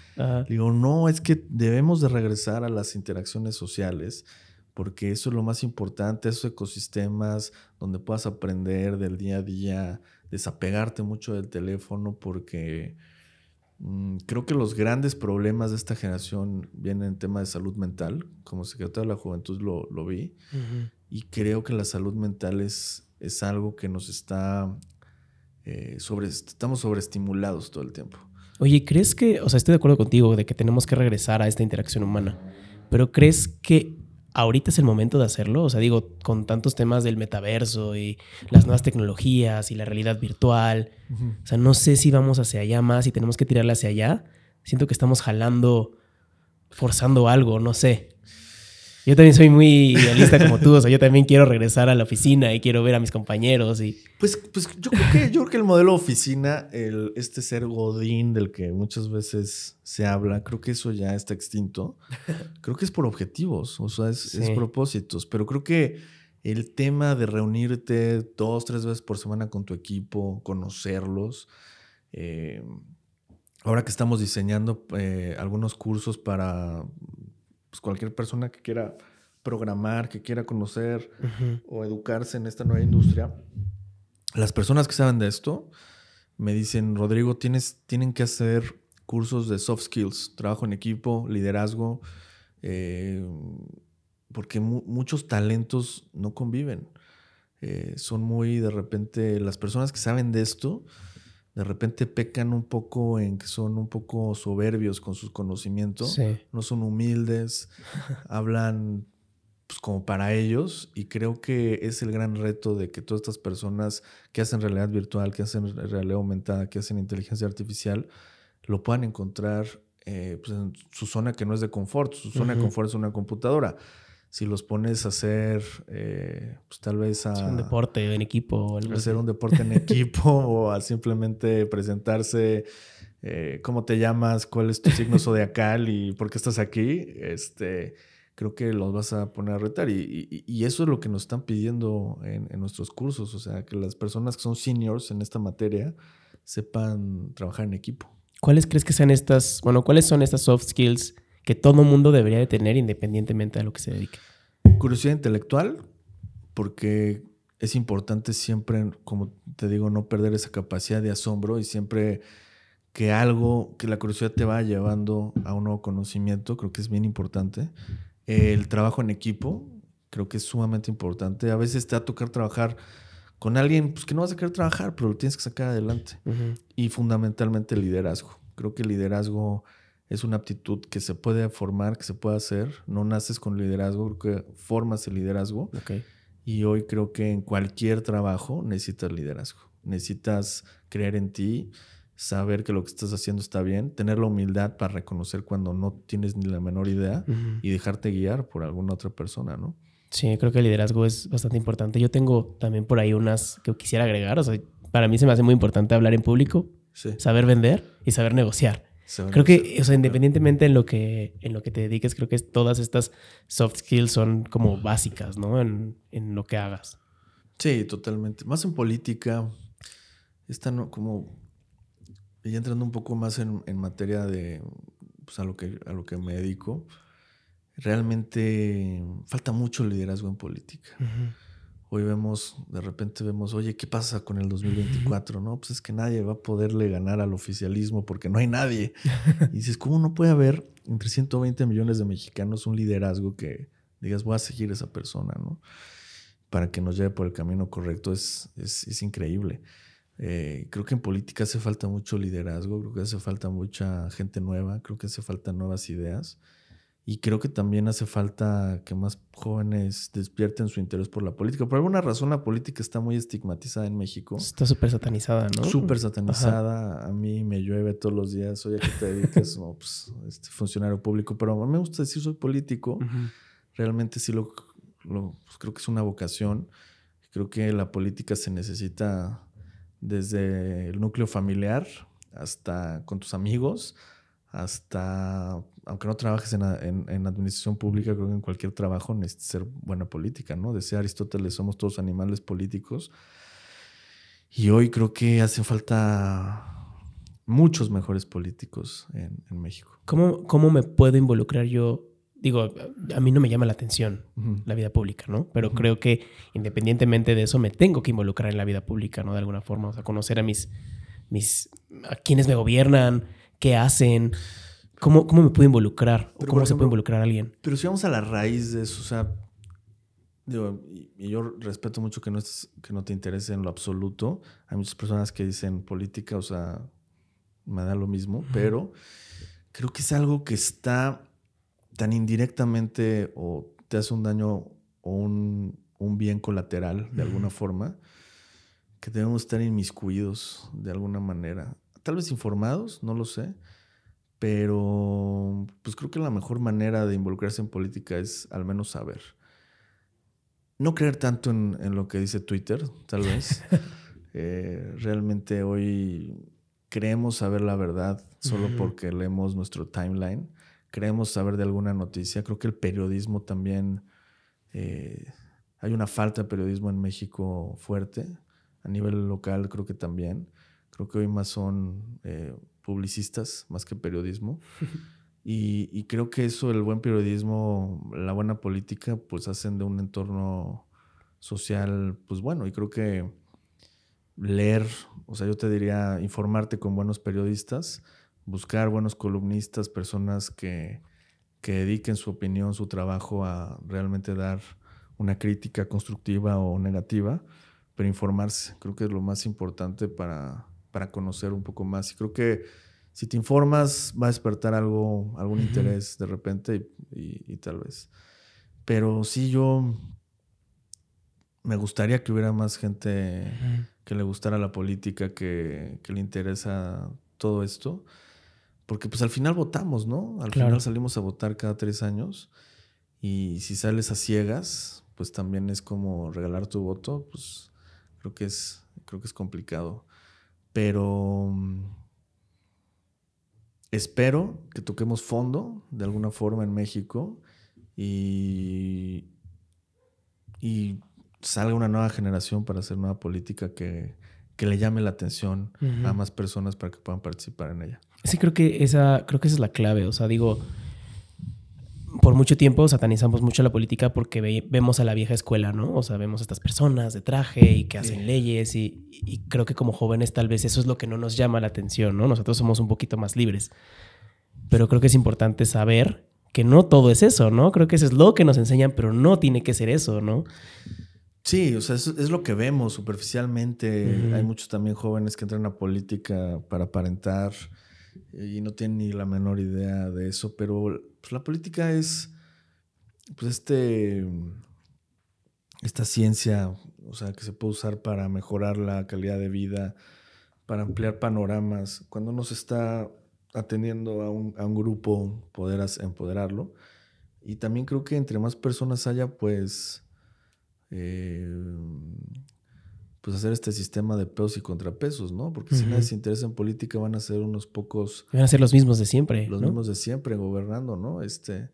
Digo, no, es que debemos de regresar a las interacciones sociales porque eso es lo más importante, esos ecosistemas donde puedas aprender del día a día, desapegarte mucho del teléfono porque Mm, creo que los grandes problemas de esta generación vienen en tema de salud mental. Como secretario de la Juventud lo, lo vi. Y creo que la salud mental es, es algo que nos está eh, sobre, estamos sobreestimulados todo el tiempo.
Oye, ¿crees que, o sea, estoy de acuerdo contigo de que tenemos que regresar a esta interacción humana, pero ¿crees que ahorita es el momento de hacerlo? O sea, digo, con tantos temas del metaverso y las nuevas tecnologías y la realidad virtual, o sea, no sé si vamos hacia allá más y tenemos que tirarla hacia allá. Siento que estamos jalando, forzando algo, no sé. Yo también soy muy idealista como tú, o sea, yo también quiero regresar a la oficina y quiero ver a mis compañeros y...
Pues, pues yo creo que, yo creo que el modelo oficina, el, este ser godín del que muchas veces se habla, creo que eso ya está extinto. Creo que es por objetivos, o sea, es, propósitos, pero creo que el tema de reunirte dos, tres veces por semana con tu equipo, conocerlos, eh, ahora que estamos diseñando eh, algunos cursos para pues, cualquier persona que quiera programar, que quiera conocer o educarse en esta nueva industria, las personas que saben de esto me dicen, Rodrigo, tienes, tienen que hacer cursos de soft skills, trabajo en equipo, liderazgo, eh, porque muchos talentos no conviven. Eh, son muy, de repente, las personas que saben de esto, de repente pecan un poco en que son un poco soberbios con sus conocimientos, no son humildes, [LAUGHS] hablan pues, como para ellos y creo que es el gran reto de que todas estas personas que hacen realidad virtual, que hacen realidad aumentada, que hacen inteligencia artificial, lo puedan encontrar eh, pues, en su zona que no es de confort, su zona de confort es una computadora si los pones a hacer, eh, pues tal vez a...
un deporte en equipo o
algo Hacer un deporte en [LAUGHS] equipo o a simplemente presentarse, eh, cómo te llamas, cuál es tu signo [LAUGHS] zodiacal y por qué estás aquí, este, creo que los vas a poner a retar. Y, eso es lo que nos están pidiendo en, en, nuestros cursos, o sea, que las personas que son seniors en esta materia sepan trabajar en equipo.
¿Cuáles crees que sean estas, bueno, cuáles son estas soft skills? Que todo mundo debería de tener independientemente de lo que se dedique.
Curiosidad intelectual, porque es importante siempre, como te digo, no perder esa capacidad de asombro y siempre que algo, que la curiosidad te va llevando a un nuevo conocimiento, creo que es bien importante. El trabajo en equipo, creo que es sumamente importante. A veces te va a tocar trabajar con alguien pues, que no vas a querer trabajar, pero lo tienes que sacar adelante. Y fundamentalmente el liderazgo. Creo que el liderazgo es una aptitud que se puede formar, que se puede hacer. No naces con liderazgo, creo que formas el liderazgo. Y hoy creo que en cualquier trabajo necesitas liderazgo. Necesitas creer en ti, saber que lo que estás haciendo está bien, tener la humildad para reconocer cuando no tienes ni la menor idea y dejarte guiar por alguna otra persona, ¿no?
Sí, creo que el liderazgo es bastante importante. Yo tengo también por ahí unas que quisiera agregar. O sea, para mí se me hace muy importante hablar en público, saber vender y saber negociar. Creo que, o sea, independientemente en lo que, en lo que te dediques, creo que todas estas soft skills son como básicas, ¿no? En, en lo que hagas.
Sí, totalmente. Más en política, está como, ya entrando un poco más en, en materia de, pues a lo, que, a lo que me dedico, realmente falta mucho liderazgo en política. Hoy vemos, de repente vemos, oye, ¿qué pasa con el 2024? No, pues es que nadie va a poderle ganar al oficialismo porque no hay nadie. [LAUGHS] Y dices, ¿cómo no puede haber entre 120 millones de mexicanos un liderazgo que digas, voy a seguir a esa persona, ¿no? Para que nos lleve por el camino correcto, es, es, increíble. Eh, creo que en política hace falta mucho liderazgo, creo que hace falta mucha gente nueva, creo que hace falta nuevas ideas. Y creo que también hace falta que más jóvenes despierten su interés por la política. Por alguna razón la política está muy estigmatizada en México.
Está súper satanizada, ¿no?
Súper satanizada. A mí me llueve todos los días. Oye, ¿a qué te dedicas? [LAUGHS] no, pues, este, funcionario público. Pero a mí me gusta decir soy político. Realmente sí lo, pues, creo que es una vocación. Creo que la política se necesita desde el núcleo familiar hasta con tus amigos hasta, aunque no trabajes en, en, administración pública, creo que en cualquier trabajo necesitas ser buena política, ¿no? Decía Aristóteles, somos todos animales políticos. Y hoy creo que hace falta muchos mejores políticos en, en México.
¿Cómo, ¿Cómo me puedo involucrar yo? Digo, a mí no me llama la atención la vida pública, ¿no? Pero creo que independientemente de eso me tengo que involucrar en la vida pública, ¿no? De alguna forma, o sea, conocer a mis, mis, a quienes me gobiernan, qué hacen, cómo, cómo me puedo involucrar, o cómo se puede involucrar a alguien.
Pero si vamos a la raíz de eso, o sea, digo, y yo respeto mucho que no, que no te interese en lo absoluto. Hay muchas personas que dicen política, o sea, me da lo mismo, pero creo que es algo que está tan indirectamente o te hace un daño o un, bien colateral de alguna forma, que debemos estar inmiscuidos de alguna manera. Tal vez informados, no lo sé, pero pues creo que la mejor manera de involucrarse en política es al menos saber. No creer tanto en, lo que dice Twitter, tal vez. [LAUGHS] Eh, realmente hoy creemos saber la verdad solo porque leemos nuestro timeline. Creemos saber de alguna noticia. Creo que el periodismo también... Eh, hay una falta de periodismo en México fuerte. A nivel local creo que también. Creo que hoy más son eh, publicistas más que periodismo. [LAUGHS] y, creo que eso, el buen periodismo, la buena política, pues hacen de un entorno social, pues bueno. Y creo que leer, o sea, yo te diría informarte con buenos periodistas, buscar buenos columnistas, personas que, que dediquen su opinión, su trabajo a realmente dar una crítica constructiva o negativa, pero informarse, creo que es lo más importante para, para conocer un poco más. Y creo que si te informas va a despertar algo, algún interés de repente y, tal vez. Pero sí, yo me gustaría que hubiera más gente que le gustara la política, que, le interesa todo esto. Porque pues al final votamos, ¿no? Al final salimos a votar cada tres años. Y si sales a ciegas, pues también es como regalar tu voto, pues creo que es, creo que es complicado. Pero mm, espero que toquemos fondo de alguna forma en México y, y salga una nueva generación para hacer nueva política que, le llame la atención a más personas para que puedan participar en ella.
Sí, creo que esa, creo que esa es la clave. O sea, digo, por mucho tiempo satanizamos mucho la política porque vemos a la vieja escuela, ¿no? O sea, vemos a estas personas de traje y que hacen leyes y, creo que como jóvenes tal vez eso es lo que no nos llama la atención, ¿no? Nosotros somos un poquito más libres. Pero creo que es importante saber que no todo es eso, ¿no? Creo que eso es lo que nos enseñan, pero no tiene que ser eso, ¿no?
Sí, o sea, es, lo que vemos superficialmente. Hay muchos también jóvenes que entran a política para aparentar y no tienen ni la menor idea de eso, pero pues, la política es, pues este, esta ciencia, o sea, que se puede usar para mejorar la calidad de vida, para ampliar panoramas. Cuando uno se está atendiendo a un, grupo, poder empoderarlo. Y también creo que entre más personas haya, pues, eh, pues hacer este sistema de pesos y contrapesos, ¿no? Porque si nadie se interesa en política van a ser unos pocos...
Van a ser los mismos de siempre.
Los mismos de siempre gobernando, ¿no? Este,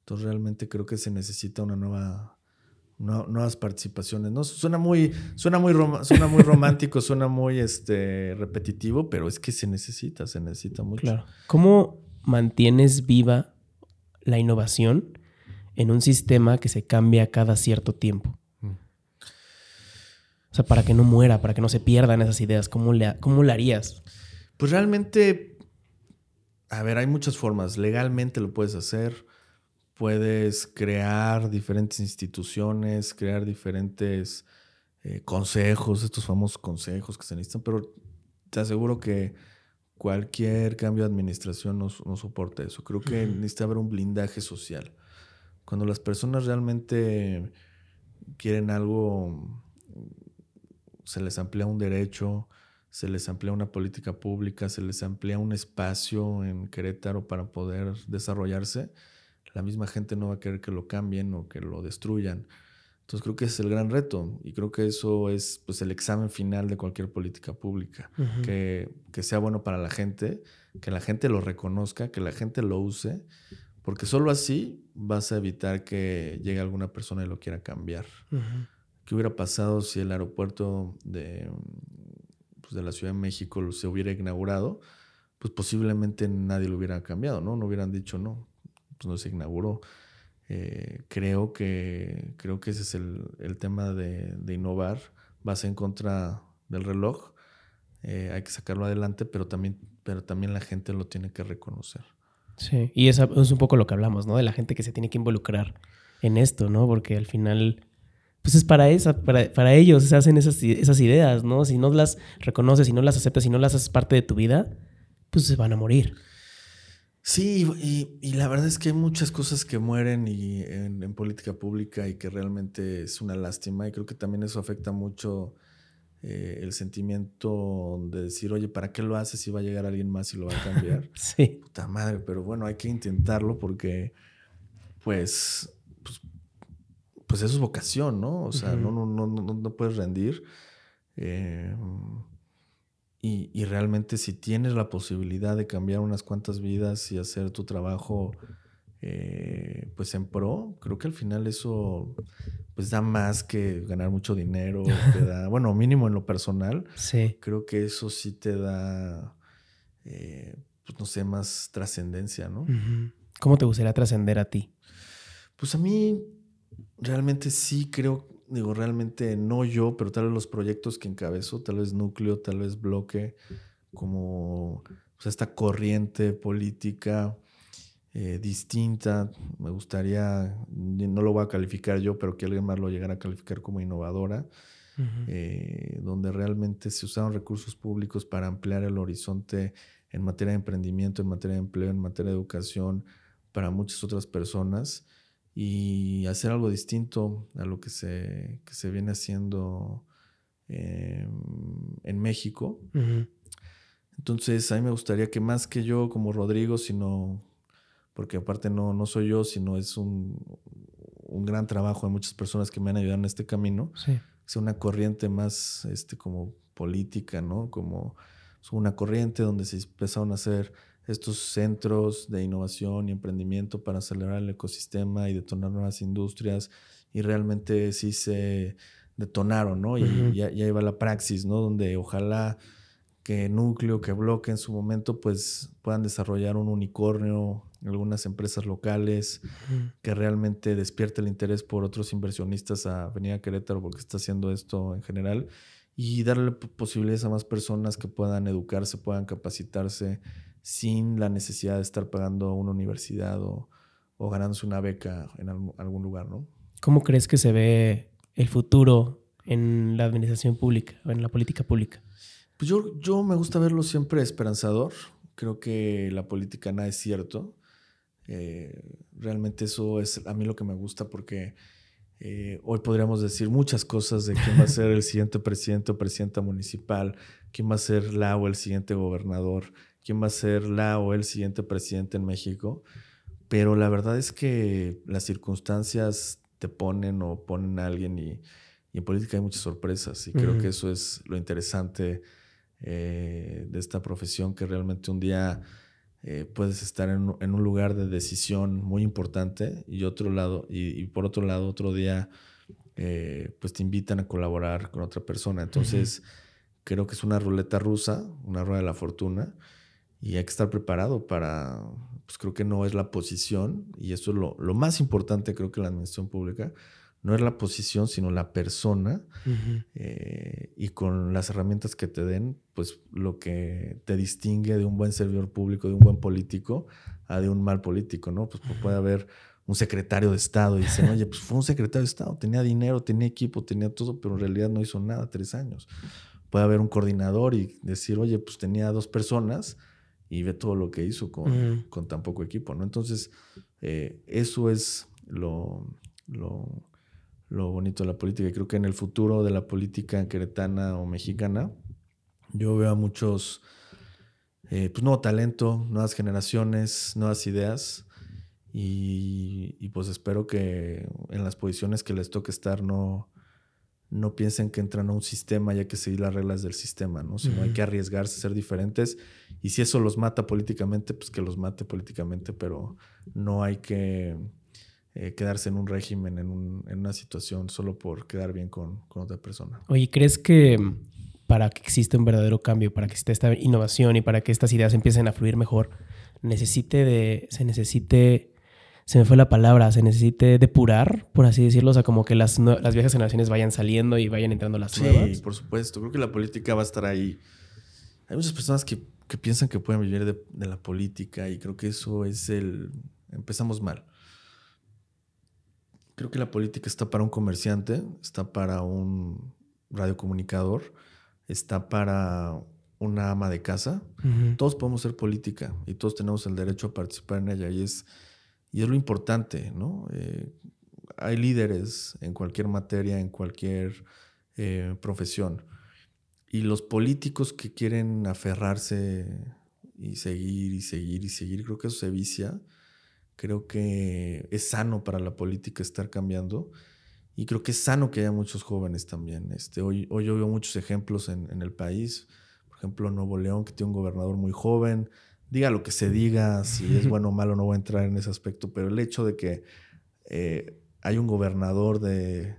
entonces realmente creo que se necesita una nueva... nuevas participaciones, ¿no? Suena muy, suena muy, suena muy romántico, [LAUGHS] suena muy este, repetitivo, pero es que se necesita, se necesita mucho. Claro.
¿Cómo mantienes viva la innovación en un sistema que se cambia cada cierto tiempo? O sea, para que no muera, para que no se pierdan esas ideas, ¿cómo le, cómo le harías?
Pues realmente, a ver, hay muchas formas. Legalmente lo puedes hacer. Puedes crear diferentes instituciones, crear diferentes eh, consejos, estos famosos consejos que se necesitan, pero te aseguro que cualquier cambio de administración no, no soporta eso. Creo que necesita haber un blindaje social. Cuando las personas realmente quieren algo se les amplía un derecho, se les amplía una política pública, se les amplía un espacio en Querétaro para poder desarrollarse, la misma gente no va a querer que lo cambien o que lo destruyan. Entonces creo que ese es el gran reto y creo que eso es pues, el examen final de cualquier política pública, que, que, sea bueno para la gente, que la gente lo reconozca, que la gente lo use, porque solo así vas a evitar que llegue alguna persona y lo quiera cambiar. ¿Qué hubiera pasado si el aeropuerto de, pues, de la Ciudad de México se hubiera inaugurado? Pues posiblemente nadie lo hubiera cambiado, ¿no? No hubieran dicho no, pues no se inauguró. Eh, creo, que, creo que ese es el, tema de, innovar. Vas en contra del reloj, eh, hay que sacarlo adelante, pero también pero también la gente lo tiene que reconocer.
Sí, y eso es un poco lo que hablamos, ¿no? De la gente que se tiene que involucrar en esto, ¿no? Porque al final, pues es para, esa, para, ellos se hacen esas, esas ideas, ¿no? Si no las reconoces, si no las aceptas, si no las haces parte de tu vida, pues se van a morir.
Sí, y, la verdad es que hay muchas cosas que mueren y en, política pública y que realmente es una lástima y creo que también eso afecta mucho eh, el sentimiento de decir, oye, ¿para qué lo haces si va a llegar alguien más y lo va a cambiar? [LAUGHS]
sí.
Puta madre, pero bueno, hay que intentarlo porque pues, pues, eso es vocación, ¿no? O sea, no, no, no, no, puedes rendir. Eh, y, realmente si tienes la posibilidad de cambiar unas cuantas vidas y hacer tu trabajo eh, pues en pro, creo que al final eso pues da más que ganar mucho dinero, [LAUGHS] te da, bueno, mínimo en lo personal.
Sí.
Creo que eso sí te da, eh, pues no sé, más trascendencia, ¿no?
¿Cómo te gustaría trascender a ti?
Pues a mí realmente sí creo digo, realmente no yo, pero tal vez los proyectos que encabezo, tal vez núcleo, tal vez bloque, como pues, esta corriente política eh, distinta, me gustaría, no lo voy a calificar yo, pero que alguien más lo llegara a calificar como innovadora, eh, donde realmente se usaron recursos públicos para ampliar el horizonte en materia de emprendimiento, en materia de empleo, en materia de educación, para muchas otras personas y hacer algo distinto a lo que se, que se viene haciendo en México. Entonces, a mí me gustaría que más que yo como Rodrigo, sino, porque aparte no, no soy yo, sino es un, un gran trabajo de muchas personas que me han ayudado en este camino, sea una corriente más este, como política, ¿no? Como una corriente donde se empezaron a hacer estos centros de innovación y emprendimiento para acelerar el ecosistema y detonar nuevas industrias y realmente sí se detonaron, ¿no? Y ya, ya, iba la praxis, ¿no? Donde ojalá que núcleo, que bloque en su momento, pues puedan desarrollar un unicornio, algunas empresas locales, que realmente despierte el interés por otros inversionistas a venir a Querétaro porque está haciendo esto en general y darle posibilidades a más personas que puedan educarse, puedan capacitarse sin la necesidad de estar pagando una universidad o, ganándose una beca en algún lugar, ¿no?
¿Cómo crees que se ve el futuro en la administración pública o en la política pública?
Pues yo, yo me gusta verlo siempre esperanzador. Creo que la política nada es cierto. Eh, realmente eso es a mí lo que me gusta porque eh, hoy podríamos decir muchas cosas de quién va a ser el [LAUGHS] siguiente presidente o presidenta municipal, quién va a ser la o el siguiente gobernador, quién va a ser la o el siguiente presidente en México, pero la verdad es que las circunstancias te ponen o ponen a alguien y, en política hay muchas sorpresas y creo que eso es lo interesante eh, de esta profesión, que realmente un día eh, puedes estar en, un lugar de decisión muy importante y otro lado, y, por otro lado, otro día, eh, pues te invitan a colaborar con otra persona. Entonces, creo que es una ruleta rusa, una rueda de la fortuna y hay que estar preparado para, pues creo que no es la posición, y eso es lo, lo más importante, creo que la administración pública, no es la posición, sino la persona, eh, y con las herramientas que te den, pues lo que te distingue de un buen servidor público, de un buen político, a de un mal político, ¿no? Pues, puede haber un secretario de Estado y dicen, oye, pues fue un secretario de Estado, tenía dinero, tenía equipo, tenía todo, pero en realidad no hizo nada tres años. Puede haber un coordinador y decir, oye, pues tenía dos personas, y ve todo lo que hizo con, con tan poco equipo, ¿no? Entonces, eh, eso es lo, lo, lo, bonito de la política. Y creo que en el futuro de la política queretana o mexicana, yo veo a muchos, eh, pues, nuevo talento, nuevas generaciones, nuevas ideas. Y, y, pues espero que en las posiciones que les toque estar no, no piensen que entran a un sistema y hay que seguir las reglas del sistema, ¿no? Sino hay que arriesgarse a ser diferentes. Y si eso los mata políticamente, pues que los mate políticamente, pero no hay que eh, quedarse en un régimen, en, una situación, solo por quedar bien con, otra persona.
Oye, ¿crees que para que exista un verdadero cambio, para que exista esta innovación y para que estas ideas empiecen a fluir mejor, necesite de, se necesite se me fue la palabra, se necesite depurar, por así decirlo, o sea, como que las, las viejas generaciones vayan saliendo y vayan entrando las nuevas.
Sí, por supuesto, creo que la política va a estar ahí. Hay muchas personas que, que piensan que pueden vivir de, de la política y creo que eso es el... Empezamos mal. Creo que la política está para un comerciante, está para un radiocomunicador, está para una ama de casa. Todos podemos ser política y todos tenemos el derecho a participar en ella y es, y es lo importante, ¿no? Eh, hay líderes en cualquier materia, en cualquier eh, profesión. Y los políticos que quieren aferrarse y seguir y seguir y seguir, creo que eso se vicia Creo que es sano para la política estar cambiando y creo que es sano que haya muchos jóvenes también. Este, hoy, hoy yo veo muchos ejemplos en, en el país. Por ejemplo, Nuevo León, que tiene un gobernador muy joven. Diga lo que se diga, si es bueno o malo, no voy a entrar en ese aspecto, pero el hecho de que eh, hay un gobernador de,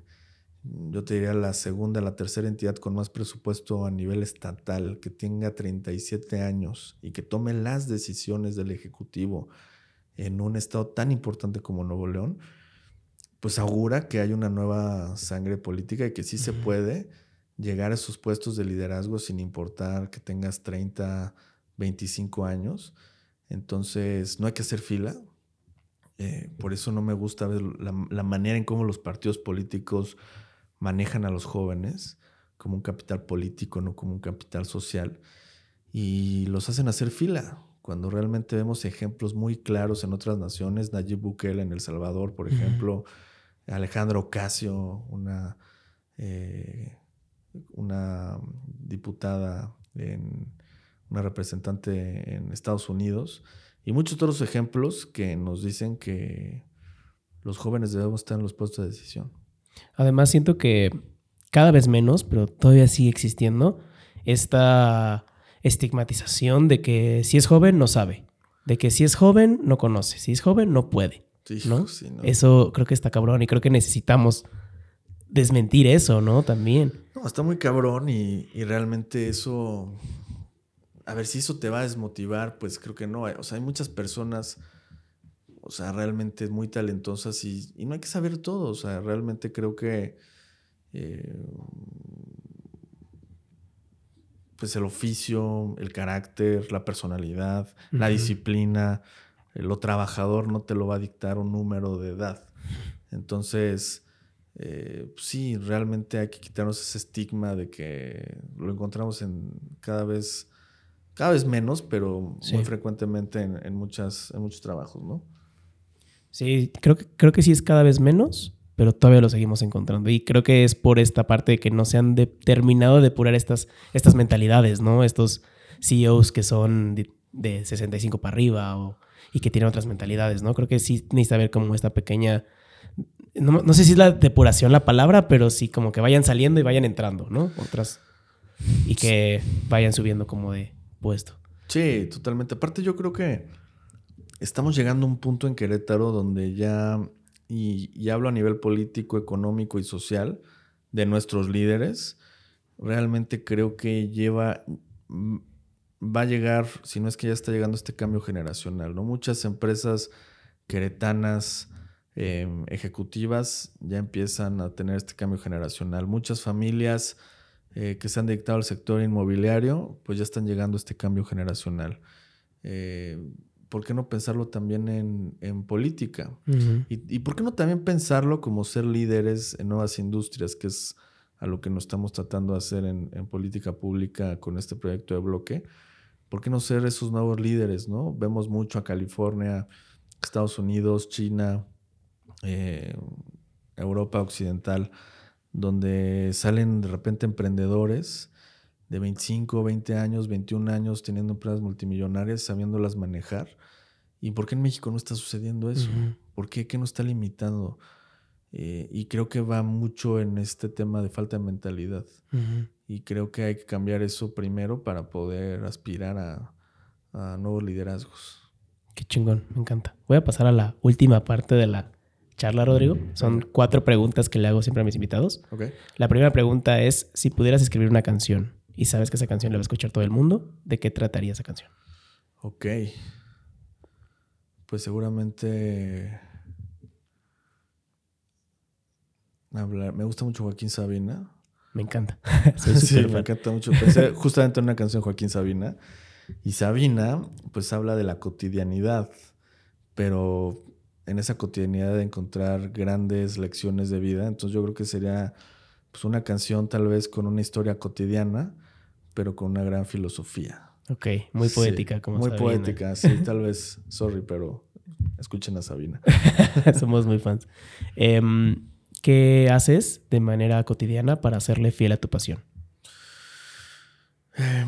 yo te diría, la segunda, la tercera entidad con más presupuesto a nivel estatal, que tenga 37 años y que tome las decisiones del Ejecutivo en un estado tan importante como Nuevo León, pues augura que hay una nueva sangre política y que sí se puede llegar a esos puestos de liderazgo sin importar que tengas 30, 25 años. Entonces, no hay que hacer fila. Eh, por eso no me gusta ver la, la, manera en cómo los partidos políticos manejan a los jóvenes como un capital político, no como un capital social. Y los hacen hacer fila cuando realmente vemos ejemplos muy claros en otras naciones, Nayib Bukele en El Salvador, por ejemplo, Alejandro Ocasio, una, eh, una diputada, en, una representante en Estados Unidos, y muchos otros ejemplos que nos dicen que los jóvenes debemos estar en los puestos de decisión.
Además, siento que cada vez menos, pero todavía sigue existiendo, esta estigmatización de que si es joven no sabe, de que si es joven no conoce, si es joven no puede. ¿no? Eso creo que está cabrón y creo que necesitamos desmentir eso, ¿no? También.
No, está muy cabrón y, realmente eso, a ver si eso te va a desmotivar, pues creo que no. O sea, hay muchas personas, o sea, realmente muy talentosas y, no hay que saber todo. O sea, realmente creo que... Eh, pues el oficio, el carácter, la personalidad, la disciplina, eh, lo trabajador no te lo va a dictar un número de edad. Entonces, eh, sí, realmente hay que quitarnos ese estigma de que lo encontramos en cada vez, cada vez menos, pero muy frecuentemente en, muchas, en muchos trabajos, ¿no?
Sí, creo que, creo que sí es cada vez menos pero todavía lo seguimos encontrando. Y creo que es por esta parte de que no se han terminado de depurar estas, estas mentalidades, ¿no? Estos CEOs que son de, 65 para arriba o, y que tienen otras mentalidades, ¿no? Creo que sí necesita ver como esta pequeña... No, no, sé si es la depuración la palabra, pero sí como que vayan saliendo y vayan entrando, ¿no? Otras... Y que vayan subiendo como de puesto.
Sí, totalmente. Aparte yo creo que estamos llegando a un punto en Querétaro donde ya y, hablo a nivel político, económico y social, de nuestros líderes, realmente creo que lleva, mm, va a llegar, si no es que ya está llegando este cambio generacional, ¿no? Muchas empresas queretanas, em, ejecutivas, ya empiezan a tener este cambio generacional. Muchas familias eh, que se han dedicado al sector inmobiliario, pues ya están llegando a este cambio generacional. Eh, ¿por qué no pensarlo también en, política? y, por qué no también pensarlo como ser líderes en nuevas industrias, que es a lo que nos estamos tratando de hacer en, política pública con este proyecto de bloque? ¿Por qué no ser esos nuevos líderes? ¿no? Vemos mucho a California, Estados Unidos, China, eh, Europa Occidental, donde salen de repente emprendedores de 25, 20 años, 21 años teniendo empresas multimillonarias, sabiéndolas manejar. ¿Y por qué en México no está sucediendo eso? ¿Por qué? ¿Qué nos está limitando? Eh, y creo que va mucho en este tema de falta de mentalidad. Y creo que hay que cambiar eso primero para poder aspirar a, a, nuevos liderazgos.
Qué chingón, me encanta. Voy a pasar a la última parte de la charla, Rodrigo. Son cuatro preguntas que le hago siempre a mis invitados.
Okay.
La primera pregunta es, si pudieras escribir una canción, y sabes que esa canción la va a escuchar todo el mundo, ¿de qué trataría esa canción?
Ok. Pues seguramente hablar. Me gusta mucho Joaquín Sabina.
Me encanta. [LAUGHS]
sí, me encanta mucho. Pensé justamente en una canción Joaquín Sabina. Y Sabina, pues habla de la cotidianidad, pero en esa cotidianidad de encontrar grandes lecciones de vida. Entonces yo creo que sería pues, una canción tal vez con una historia cotidiana, pero con una gran filosofía.
Ok, muy poética como
Muy poética, sí, [LAUGHS] tal vez, sorry, pero escuchen a Sabina. [LAUGHS]
Somos muy fans. Em, ¿Qué haces de manera cotidiana para hacerle fiel a tu pasión? Em,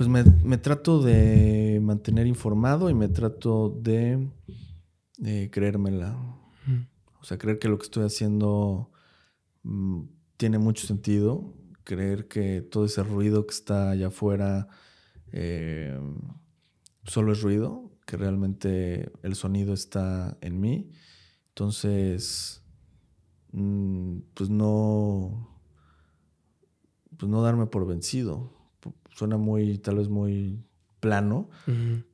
pues me, trato de mantener informado y me trato de, creérmela. O sea, creer que lo que estoy haciendo mm, tiene mucho sentido creer que todo ese ruido que está allá afuera eh, solo es ruido, que realmente el sonido está en mí. Entonces, mm, pues no, pues no darme por vencido. Suena muy, tal vez muy plano,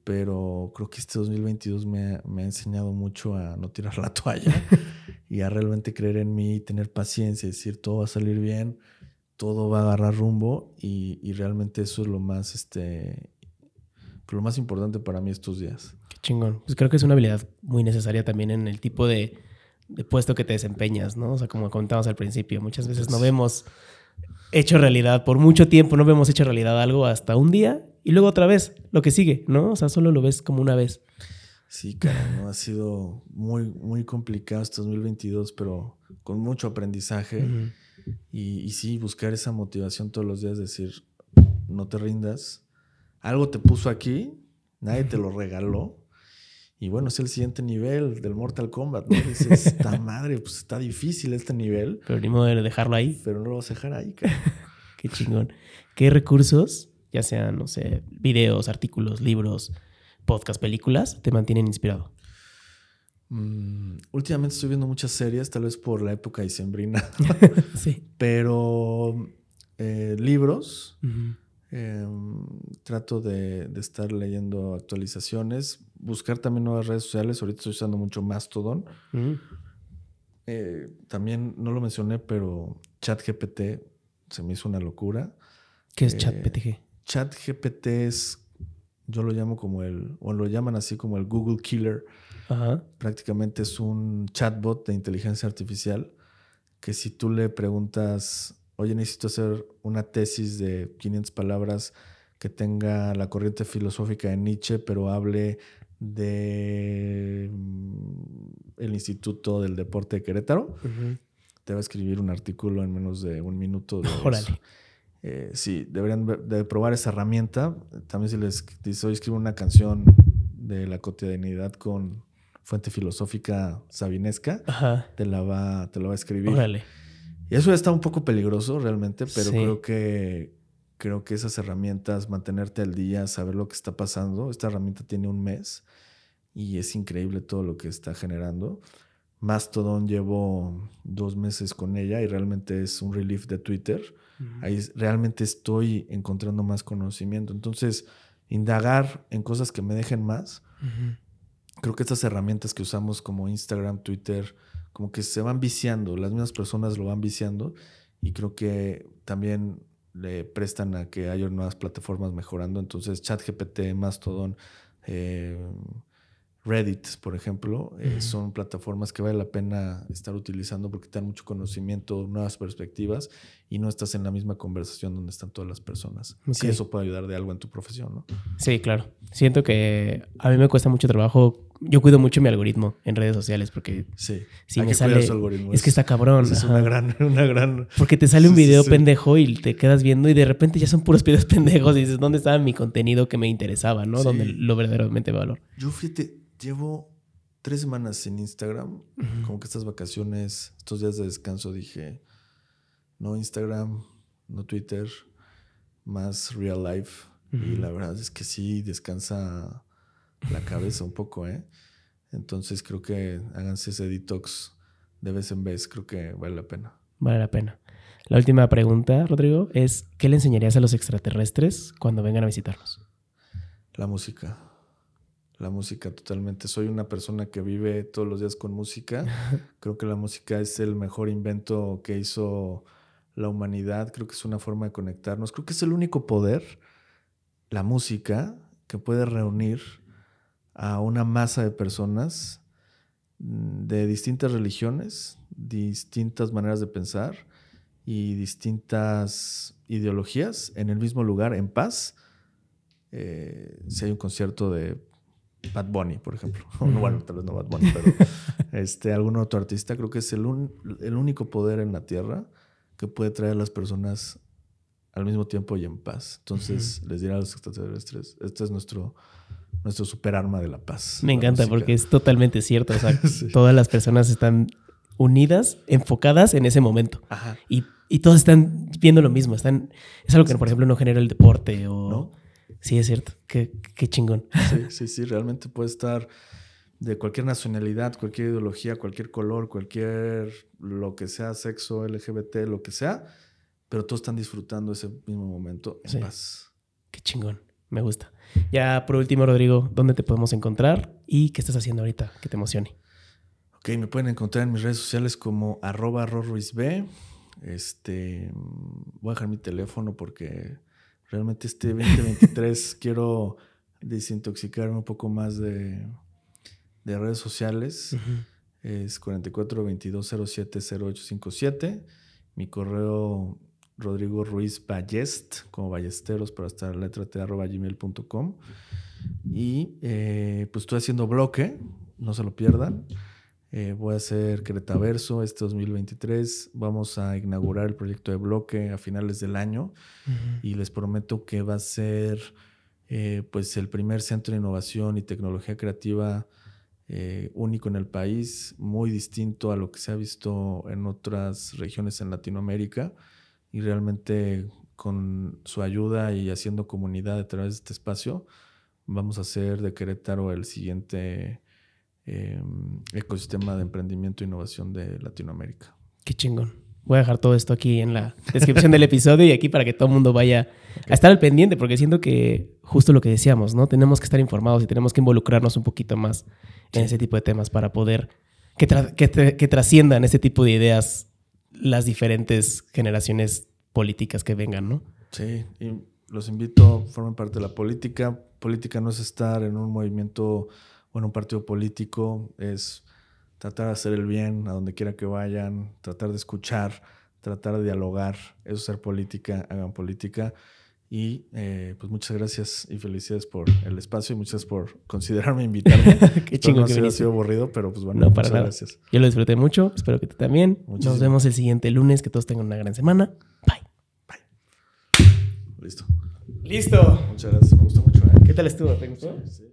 pero creo que este 2022 me, me, ha enseñado mucho a no tirar la toalla [LAUGHS] y a realmente creer en mí y tener paciencia, decir todo va a salir bien todo va a agarrar rumbo y, realmente eso es lo más, este, lo más importante para mí estos días.
Qué chingón. Pues creo que es una habilidad muy necesaria también en el tipo de, puesto que te desempeñas, ¿no? O sea, como comentábamos al principio, muchas veces no vemos hecho realidad, por mucho tiempo no vemos hecho realidad algo hasta un día y luego otra vez, lo que sigue, ¿no? O sea, solo lo ves como una vez.
Sí, cara, ¿no? Ha sido muy, muy complicado este 2022, pero con mucho aprendizaje. Y, sí, buscar esa motivación todos los días, decir, no te rindas. Algo te puso aquí, nadie te lo regaló. Y bueno, es el siguiente nivel del Mortal Kombat, ¿no? Dices, está [LAUGHS] madre, pues está difícil este nivel.
Pero ni modo de dejarlo ahí.
Pero no lo vas a dejar ahí, [LAUGHS]
Qué chingón. ¿Qué recursos, ya sean, no sé, videos, artículos, libros, podcast, películas, te mantienen inspirado?
Mm, últimamente estoy viendo muchas series, tal vez por la época dicembrina. [LAUGHS] sí. Pero eh, libros. Em, trato de, estar leyendo actualizaciones. Buscar también nuevas redes sociales. Ahorita estoy usando mucho Mastodon. Eh, también no lo mencioné, pero ChatGPT se me hizo una locura.
¿Qué es ChatGPT?
Eh, ChatGPT es, yo lo llamo como el, o lo llaman así como el Google Killer Prácticamente es un chatbot de inteligencia artificial que si tú le preguntas, oye, necesito hacer una tesis de 500 palabras que tenga la corriente filosófica de Nietzsche, pero hable de mm, el Instituto del Deporte de Querétaro, te va a escribir un artículo en menos de un minuto. De Órale. Eh, sí, deberían de probar esa herramienta. También si les dice, oye, escribo una canción de la cotidianidad con fuente filosófica sabinesca, te la va, te lo va a escribir. Y eso está un poco peligroso realmente, pero creo que creo que esas herramientas, mantenerte al día, saber lo que está pasando, esta herramienta tiene un mes y es increíble todo lo que está generando. Mastodon llevo dos meses con ella y realmente es un relief de Twitter. Ahí realmente estoy encontrando más conocimiento. Entonces, indagar en cosas que me dejen más creo que estas herramientas que usamos como Instagram, Twitter, como que se van viciando, las mismas personas lo van viciando y creo que también le prestan a que haya nuevas plataformas mejorando. Entonces, ChatGPT, Mastodon, eh, Reddit, por ejemplo, eh, son plataformas que vale la pena estar utilizando porque te dan mucho conocimiento, nuevas perspectivas y no estás en la misma conversación donde están todas las personas. Sí, eso puede ayudar de algo en tu profesión, ¿no?
Sí, claro. Siento que a mí me cuesta mucho trabajo. Yo cuido mucho mi algoritmo en redes sociales porque
sí,
si me sale es que está cabrón.
Es una gran, [LAUGHS] una gran.
Porque te sale un video pendejo y te quedas viendo y de repente ya son puros videos [LAUGHS] pendejos y dices dónde estaba mi contenido que me interesaba, ¿no? Donde lo verdaderamente valor.
Yo fíjate llevo tres semanas en Instagram. Como que estas vacaciones, estos días de descanso, dije, no Instagram, no Twitter, más real life. Y la verdad es que sí descansa la cabeza un poco, ¿eh? Entonces creo que háganse ese detox de vez en vez, creo que vale la pena.
Vale la pena. La última pregunta, Rodrigo, es ¿qué le enseñarías a los extraterrestres cuando vengan a visitarnos?
La música la música totalmente. Soy una persona que vive todos los días con música. [LAUGHS] Creo que la música es el mejor invento que hizo la humanidad, creo que es una forma de conectarnos, creo que es el único poder, la música, que puede reunir a una masa de personas mm, de distintas religiones, distintas maneras de pensar y distintas ideologías en el mismo lugar, en paz. Eh, si hay un concierto de Bad Bunny, por ejemplo. [LAUGHS] bueno, tal vez no Bad Bunny, pero [LAUGHS] este, algún otro artista, creo que es el, el único poder en la Tierra que puede traer a las personas al mismo tiempo y en paz. Entonces, les diré a los extraterrestres, este es nuestro, nuestro superarma de la paz.
Me encanta porque es totalmente cierto. O sea, [LAUGHS] todas las personas están unidas, enfocadas en ese momento. Y, y todos están viendo lo mismo. Están, es algo que, por ejemplo, no genera el deporte o... ¿No? Sí, es cierto. Qué, qué chingón.
Sí, sí, sí. Realmente puede estar de cualquier nacionalidad, cualquier ideología, cualquier color, cualquier lo que sea, sexo, LGBT, lo que sea, pero todos están disfrutando ese mismo momento en paz.
Qué chingón, me gusta. Ya por último, Rodrigo, ¿dónde te podemos encontrar y qué estás haciendo ahorita que te emocione?
Ok, me pueden encontrar en mis redes sociales como arroba B. Este, voy a dejar mi teléfono porque realmente este [LAUGHS] 2023 quiero desintoxicarme un poco más de de redes sociales. Es 4422070857. Mi correo Rodrigo Ruiz Ballest, como ballesteros, para estar letra t arroba gmail.com. Y eh, pues estoy haciendo bloque, no se lo pierdan. Eh, voy a hacer Cretaverso este 2023. Vamos a inaugurar el proyecto de bloque a finales del año y les prometo que va a ser eh, pues el primer centro de innovación y tecnología creativa eh, único en el país, muy distinto a lo que se ha visto en otras regiones en Latinoamérica y realmente con su ayuda y haciendo comunidad a través de este espacio, vamos a hacer de Querétaro el siguiente em, ecosistema de emprendimiento e innovación de Latinoamérica.
Qué chingón. Voy a dejar todo esto aquí en la descripción del episodio y aquí para que todo el mundo vaya a estar al pendiente, porque siento que justo lo que decíamos, ¿no? Tenemos que estar informados y tenemos que involucrarnos un poquito más en ese tipo de temas para poder que, que, trasciendan ese tipo de ideas las diferentes generaciones políticas que vengan, ¿no?
Sí, y los invito, formen parte de la política. Política no es estar en un movimiento o en un partido político, es tratar de hacer el bien a donde quiera que vayan, tratar de escuchar, tratar de dialogar, eso es ser política, hagan política. Y eh, pues muchas gracias y felicidades por el espacio y muchas por considerarme [LAUGHS] invitarme. Qué chingo no que ha sido aburrido, pero pues bueno, muchas gracias.
Yo lo disfruté mucho, espero que tú también. Nos vemos el siguiente lunes, que todos tengan una gran semana. Bye. Bye.
Listo.
Listo.
Muchas gracias, me gustó mucho. ¿eh?
¿Qué tal estuvo? ¿Te gustó? Sí.